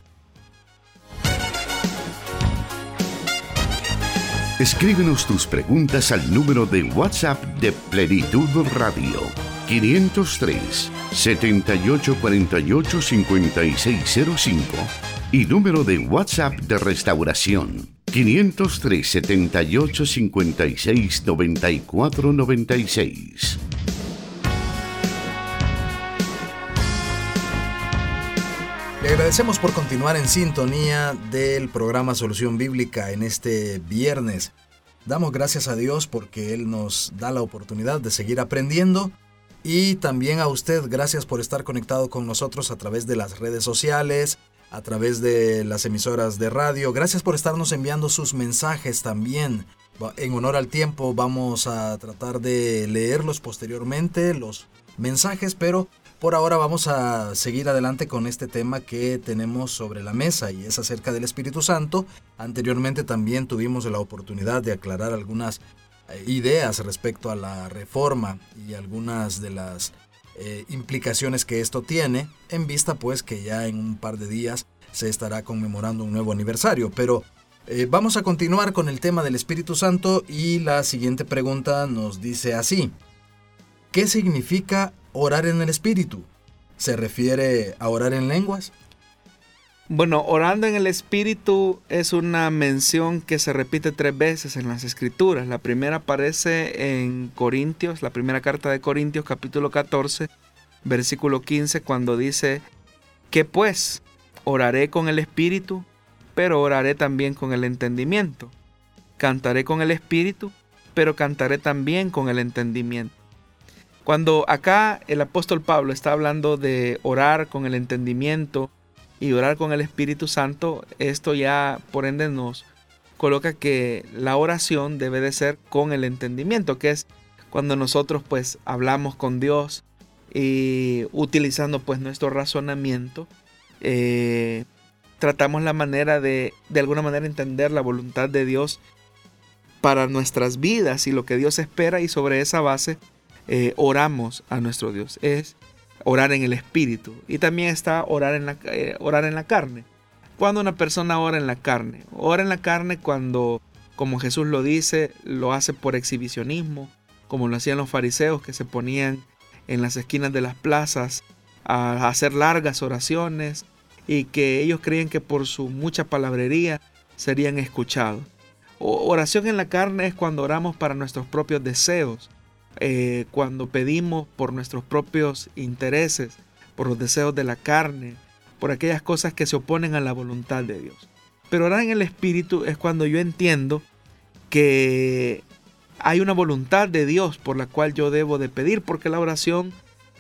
Escríbenos tus preguntas al número de WhatsApp de Plenitud Radio 503 7848 5605 y número de WhatsApp de Restauración 503 78 56 94 96. Le agradecemos por continuar en sintonía del programa Solución Bíblica en este viernes. Damos gracias a Dios porque Él nos da la oportunidad de seguir aprendiendo y también a usted gracias por estar conectado con nosotros a través de las redes sociales, a través de las emisoras de radio. Gracias por estarnos enviando sus mensajes también. En honor al tiempo vamos a tratar de leerlos posteriormente, los mensajes, pero por ahora vamos a seguir adelante con este tema que tenemos sobre la mesa y es acerca del Espíritu Santo. Anteriormente también tuvimos la oportunidad de aclarar algunas eh, ideas respecto a la reforma y algunas de las eh, implicaciones que esto tiene en vista pues que ya en un par de días se estará conmemorando un nuevo aniversario. Pero eh, vamos a continuar con el tema del Espíritu Santo y la siguiente pregunta nos dice así. ¿Qué significa orar en el Espíritu? ¿Se refiere a orar en lenguas? Bueno, orando en el Espíritu es una mención que se repite tres veces en las Escrituras. La primera aparece en Corintios, la primera carta de Corintios capítulo 14, versículo 15, cuando dice, que pues oraré con el Espíritu, pero oraré también con el entendimiento. Cantaré con el Espíritu, pero cantaré también con el entendimiento. Cuando acá el apóstol Pablo está hablando de orar con el entendimiento y orar con el Espíritu Santo, esto ya por ende nos coloca que la oración debe de ser con el entendimiento, que es cuando nosotros pues hablamos con Dios y utilizando pues nuestro razonamiento, eh, tratamos la manera de de alguna manera entender la voluntad de Dios para nuestras vidas y lo que Dios espera y sobre esa base eh, oramos a nuestro Dios. Es orar en el espíritu. Y también está orar en, la, eh, orar en la carne. Cuando una persona ora en la carne. Ora en la carne cuando, como Jesús lo dice, lo hace por exhibicionismo, como lo hacían los fariseos que se ponían en las esquinas de las plazas a hacer largas oraciones y que ellos creían que por su mucha palabrería serían escuchados. oración en la carne es cuando oramos para nuestros propios deseos, eh, cuando pedimos por nuestros propios intereses, por los deseos de la carne, por aquellas cosas que se oponen a la voluntad de Dios. Pero orar en el Espíritu es cuando yo entiendo que hay una voluntad de Dios por la cual yo debo de pedir, porque la oración,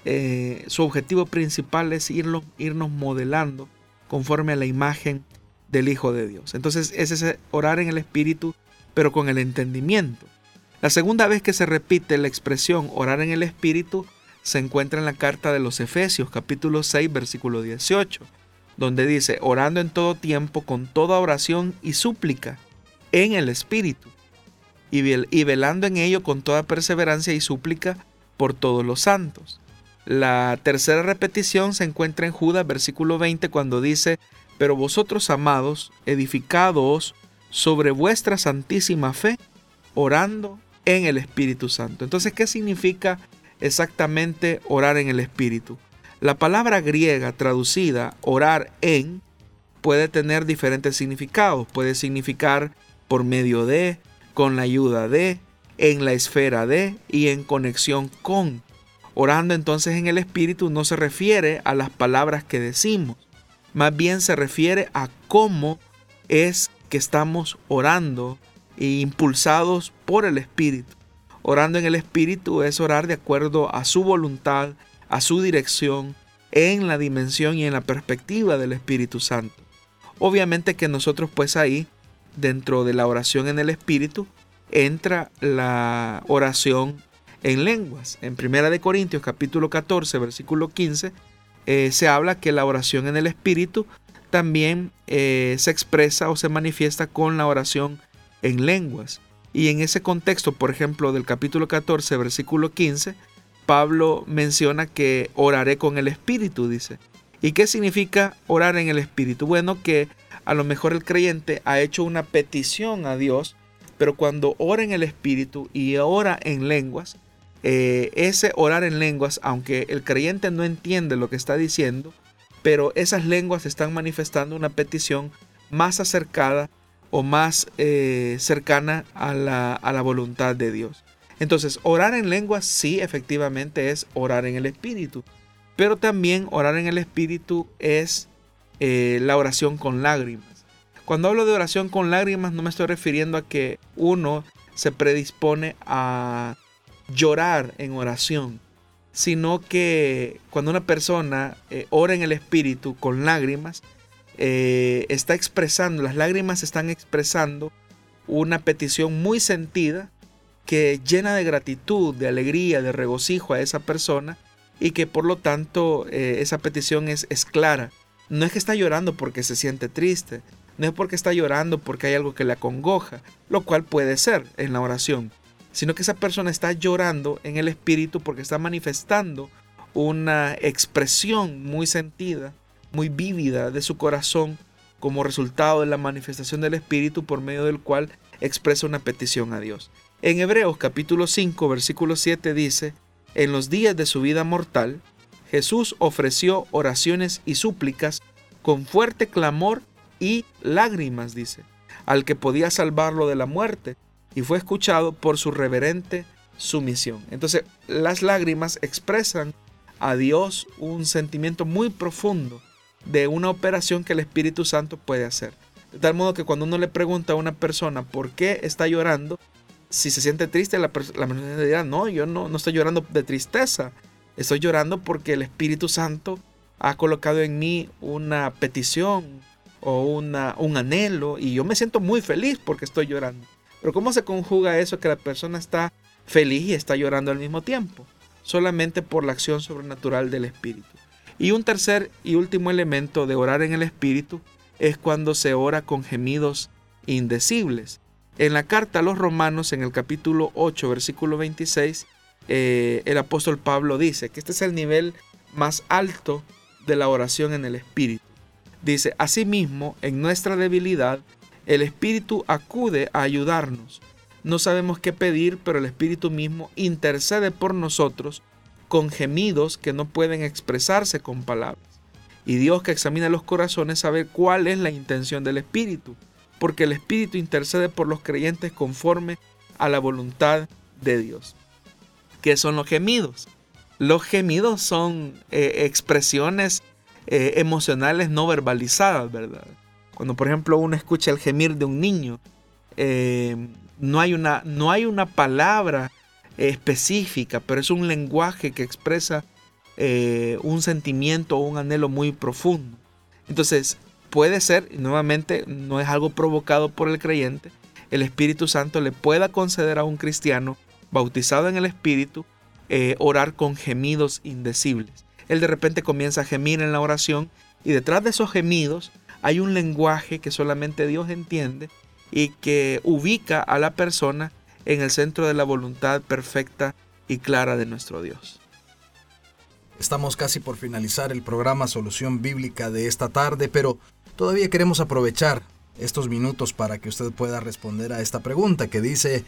eh, su objetivo principal es irnos, irnos modelando conforme a la imagen del Hijo de Dios. Entonces es ese orar en el Espíritu, pero con el entendimiento. La segunda vez que se repite la expresión orar en el Espíritu se encuentra en la carta de los Efesios capítulo 6 versículo 18, donde dice, orando en todo tiempo con toda oración y súplica en el Espíritu, y, y velando en ello con toda perseverancia y súplica por todos los santos. La tercera repetición se encuentra en Judas versículo 20 cuando dice, pero vosotros amados, edificados sobre vuestra santísima fe, orando en el Espíritu Santo. Entonces, ¿qué significa exactamente orar en el Espíritu? La palabra griega traducida orar en puede tener diferentes significados. Puede significar por medio de, con la ayuda de, en la esfera de y en conexión con. Orando entonces en el Espíritu no se refiere a las palabras que decimos, más bien se refiere a cómo es que estamos orando e impulsados por el Espíritu. Orando en el Espíritu es orar de acuerdo a su voluntad, a su dirección, en la dimensión y en la perspectiva del Espíritu Santo. Obviamente que nosotros pues ahí, dentro de la oración en el Espíritu, entra la oración en lenguas. En 1 Corintios capítulo 14, versículo 15, eh, se habla que la oración en el Espíritu también eh, se expresa o se manifiesta con la oración en lenguas. Y en ese contexto, por ejemplo, del capítulo 14, versículo 15, Pablo menciona que oraré con el Espíritu, dice. ¿Y qué significa orar en el Espíritu? Bueno, que a lo mejor el creyente ha hecho una petición a Dios, pero cuando ora en el Espíritu y ora en lenguas, eh, ese orar en lenguas, aunque el creyente no entiende lo que está diciendo, pero esas lenguas están manifestando una petición más acercada o más eh, cercana a la, a la voluntad de Dios. Entonces, orar en lenguas sí efectivamente es orar en el Espíritu, pero también orar en el Espíritu es eh, la oración con lágrimas. Cuando hablo de oración con lágrimas no me estoy refiriendo a que uno se predispone a llorar en oración, sino que cuando una persona eh, ora en el Espíritu con lágrimas, eh, está expresando, las lágrimas están expresando una petición muy sentida que llena de gratitud, de alegría, de regocijo a esa persona y que por lo tanto eh, esa petición es, es clara. No es que está llorando porque se siente triste, no es porque está llorando porque hay algo que le acongoja, lo cual puede ser en la oración, sino que esa persona está llorando en el espíritu porque está manifestando una expresión muy sentida muy vívida de su corazón como resultado de la manifestación del Espíritu por medio del cual expresa una petición a Dios. En Hebreos capítulo 5 versículo 7 dice, en los días de su vida mortal, Jesús ofreció oraciones y súplicas con fuerte clamor y lágrimas, dice, al que podía salvarlo de la muerte, y fue escuchado por su reverente sumisión. Entonces, las lágrimas expresan a Dios un sentimiento muy profundo de una operación que el Espíritu Santo puede hacer. De tal modo que cuando uno le pregunta a una persona por qué está llorando, si se siente triste, la, persona dirá, no, yo no, no estoy llorando de tristeza, estoy llorando porque el Espíritu Santo ha colocado en mí una petición o una, un anhelo y yo me siento muy feliz porque estoy llorando. Pero ¿cómo se conjuga eso que la persona está feliz y está llorando al mismo tiempo? Solamente por la acción sobrenatural del Espíritu. Y un tercer y último elemento de orar en el Espíritu es cuando se ora con gemidos indecibles. En la carta a los romanos, en el capítulo 8, versículo 26, eh, el apóstol Pablo dice que este es el nivel más alto de la oración en el Espíritu. Dice, asimismo, en nuestra debilidad, el Espíritu acude a ayudarnos. No sabemos qué pedir, pero el Espíritu mismo intercede por nosotros con gemidos que no pueden expresarse con palabras. Y Dios que examina los corazones sabe cuál es la intención del Espíritu, porque el Espíritu intercede por los creyentes conforme a la voluntad de Dios. ¿Qué son los gemidos? Los gemidos son eh, expresiones eh, emocionales no verbalizadas, ¿verdad? Cuando por ejemplo uno escucha el gemir de un niño, eh, no, hay una, no hay una palabra específica, pero es un lenguaje que expresa eh, un sentimiento o un anhelo muy profundo. Entonces, puede ser, nuevamente no es algo provocado por el creyente, el Espíritu Santo le pueda conceder a un cristiano bautizado en el Espíritu eh, orar con gemidos indecibles. Él de repente comienza a gemir en la oración y detrás de esos gemidos hay un lenguaje que solamente Dios entiende y que ubica a la persona en el centro de la voluntad perfecta y clara de nuestro Dios. Estamos casi por finalizar el programa Solución Bíblica de esta tarde, pero todavía queremos aprovechar estos minutos para que usted pueda responder a esta pregunta que dice,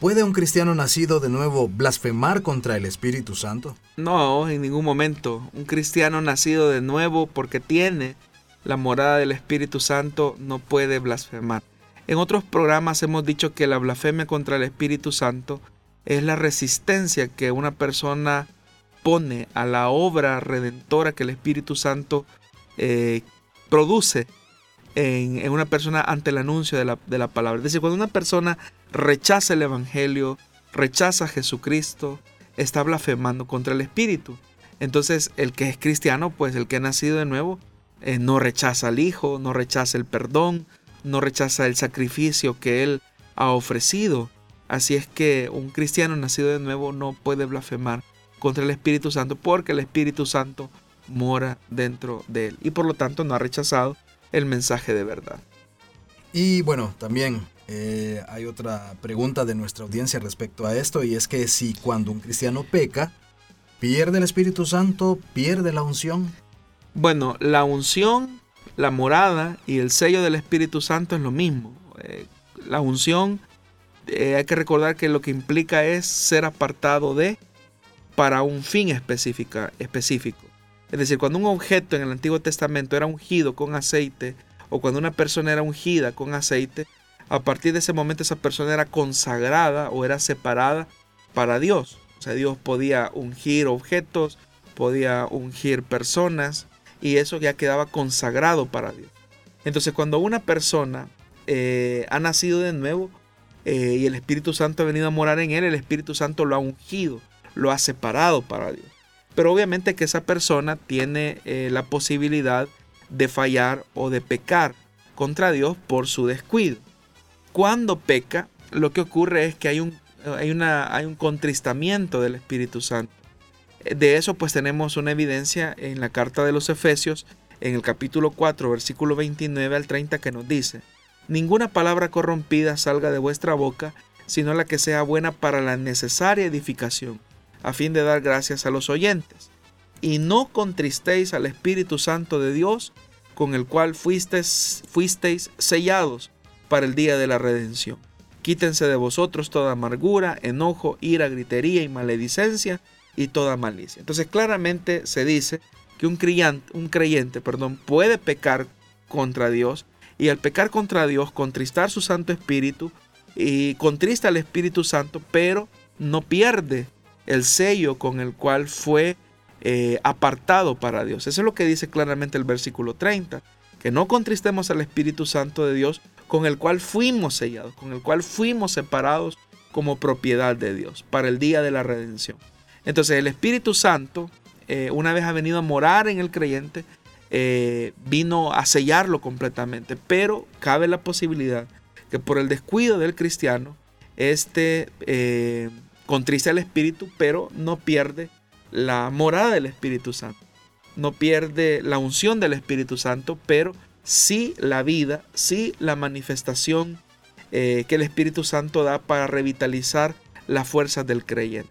¿puede un cristiano nacido de nuevo blasfemar contra el Espíritu Santo? No, en ningún momento. Un cristiano nacido de nuevo porque tiene la morada del Espíritu Santo no puede blasfemar. En otros programas hemos dicho que la blasfemia contra el Espíritu Santo es la resistencia que una persona pone a la obra redentora que el Espíritu Santo eh, produce en, una persona ante el anuncio de la, de la palabra. Es decir, cuando una persona rechaza el Evangelio, rechaza a Jesucristo, está blasfemando contra el Espíritu. Entonces el que es cristiano, pues el que ha nacido de nuevo, eh, no rechaza al Hijo, no rechaza el perdón, no rechaza el sacrificio que Él ha ofrecido. Así es que un cristiano nacido de nuevo no puede blasfemar contra el Espíritu Santo porque el Espíritu Santo mora dentro de él y por lo tanto no ha rechazado el mensaje de verdad. Y bueno, también eh, hay otra pregunta de nuestra audiencia respecto a esto y es que si cuando un cristiano peca, pierde el Espíritu Santo, pierde la unción. Bueno, la unción, la morada y el sello del Espíritu Santo es lo mismo. Eh, la unción, eh, hay que recordar que lo que implica es ser apartado de para un fin específico. Es decir, cuando un objeto en el Antiguo Testamento era ungido con aceite, o cuando una persona era ungida con aceite, a partir de ese momento esa persona era consagrada o era separada para Dios. O sea, Dios podía ungir objetos, podía ungir personas, y eso ya quedaba consagrado para Dios. Entonces, cuando una persona eh, ha nacido de nuevo eh, y el Espíritu Santo ha venido a morar en él, el Espíritu Santo lo ha ungido, lo ha separado para Dios. Pero obviamente que esa persona tiene eh, la posibilidad de fallar o de pecar contra Dios por su descuido. Cuando peca, lo que ocurre es que hay un, hay una, hay un contristamiento del Espíritu Santo. De eso pues tenemos una evidencia en la carta de los Efesios, en el capítulo 4, versículo 29 al 30, que nos dice, Ninguna palabra corrompida salga de vuestra boca, sino la que sea buena para la necesaria edificación a fin de dar gracias a los oyentes. Y no contristéis al Espíritu Santo de Dios, con el cual fuisteis, fuisteis sellados para el día de la redención. Quítense de vosotros toda amargura, enojo, ira, gritería y maledicencia y toda malicia. Entonces claramente se dice que un creyente, un creyente perdón, puede pecar contra Dios y al pecar contra Dios, contristar su Santo Espíritu y contrista al Espíritu Santo, pero no pierde el sello con el cual fue eh, apartado para Dios. Eso es lo que dice claramente el versículo 30, que no contristemos al Espíritu Santo de Dios con el cual fuimos sellados, con el cual fuimos separados como propiedad de Dios para el día de la redención. Entonces el Espíritu Santo, eh, una vez ha venido a morar en el creyente, eh, vino a sellarlo completamente, pero cabe la posibilidad que por el descuido del cristiano, este contrista el espíritu, pero no pierde la morada del Espíritu Santo. No pierde la unción del Espíritu Santo, pero sí la vida, sí la manifestación eh, que el Espíritu Santo da para revitalizar las fuerzas del creyente.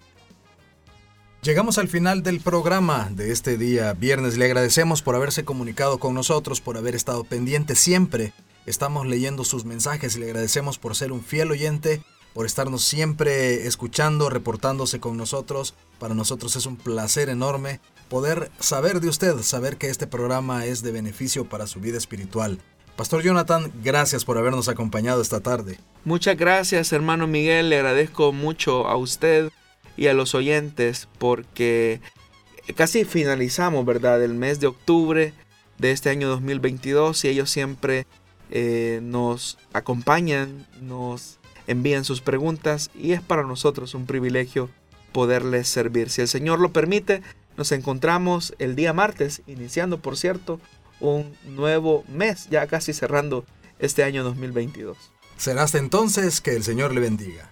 Llegamos al final del programa de este día viernes. Le agradecemos por haberse comunicado con nosotros, por haber estado pendiente siempre. Estamos leyendo sus mensajes y le agradecemos por ser un fiel oyente por estarnos siempre escuchando, reportándose con nosotros. Para nosotros es un placer enorme poder saber de usted, saber que este programa es de beneficio para su vida espiritual. Pastor Jonathan, gracias por habernos acompañado esta tarde. Muchas gracias, hermano Miguel. Le agradezco mucho a usted y a los oyentes porque casi finalizamos, ¿verdad?, el mes de octubre de este año 2022 y ellos siempre eh, nos acompañan, nos envían sus preguntas y es para nosotros un privilegio poderles servir. Si el Señor lo permite, nos encontramos el día martes, iniciando, por cierto, un nuevo mes, ya casi cerrando este año 2022. Será hasta entonces que el Señor le bendiga.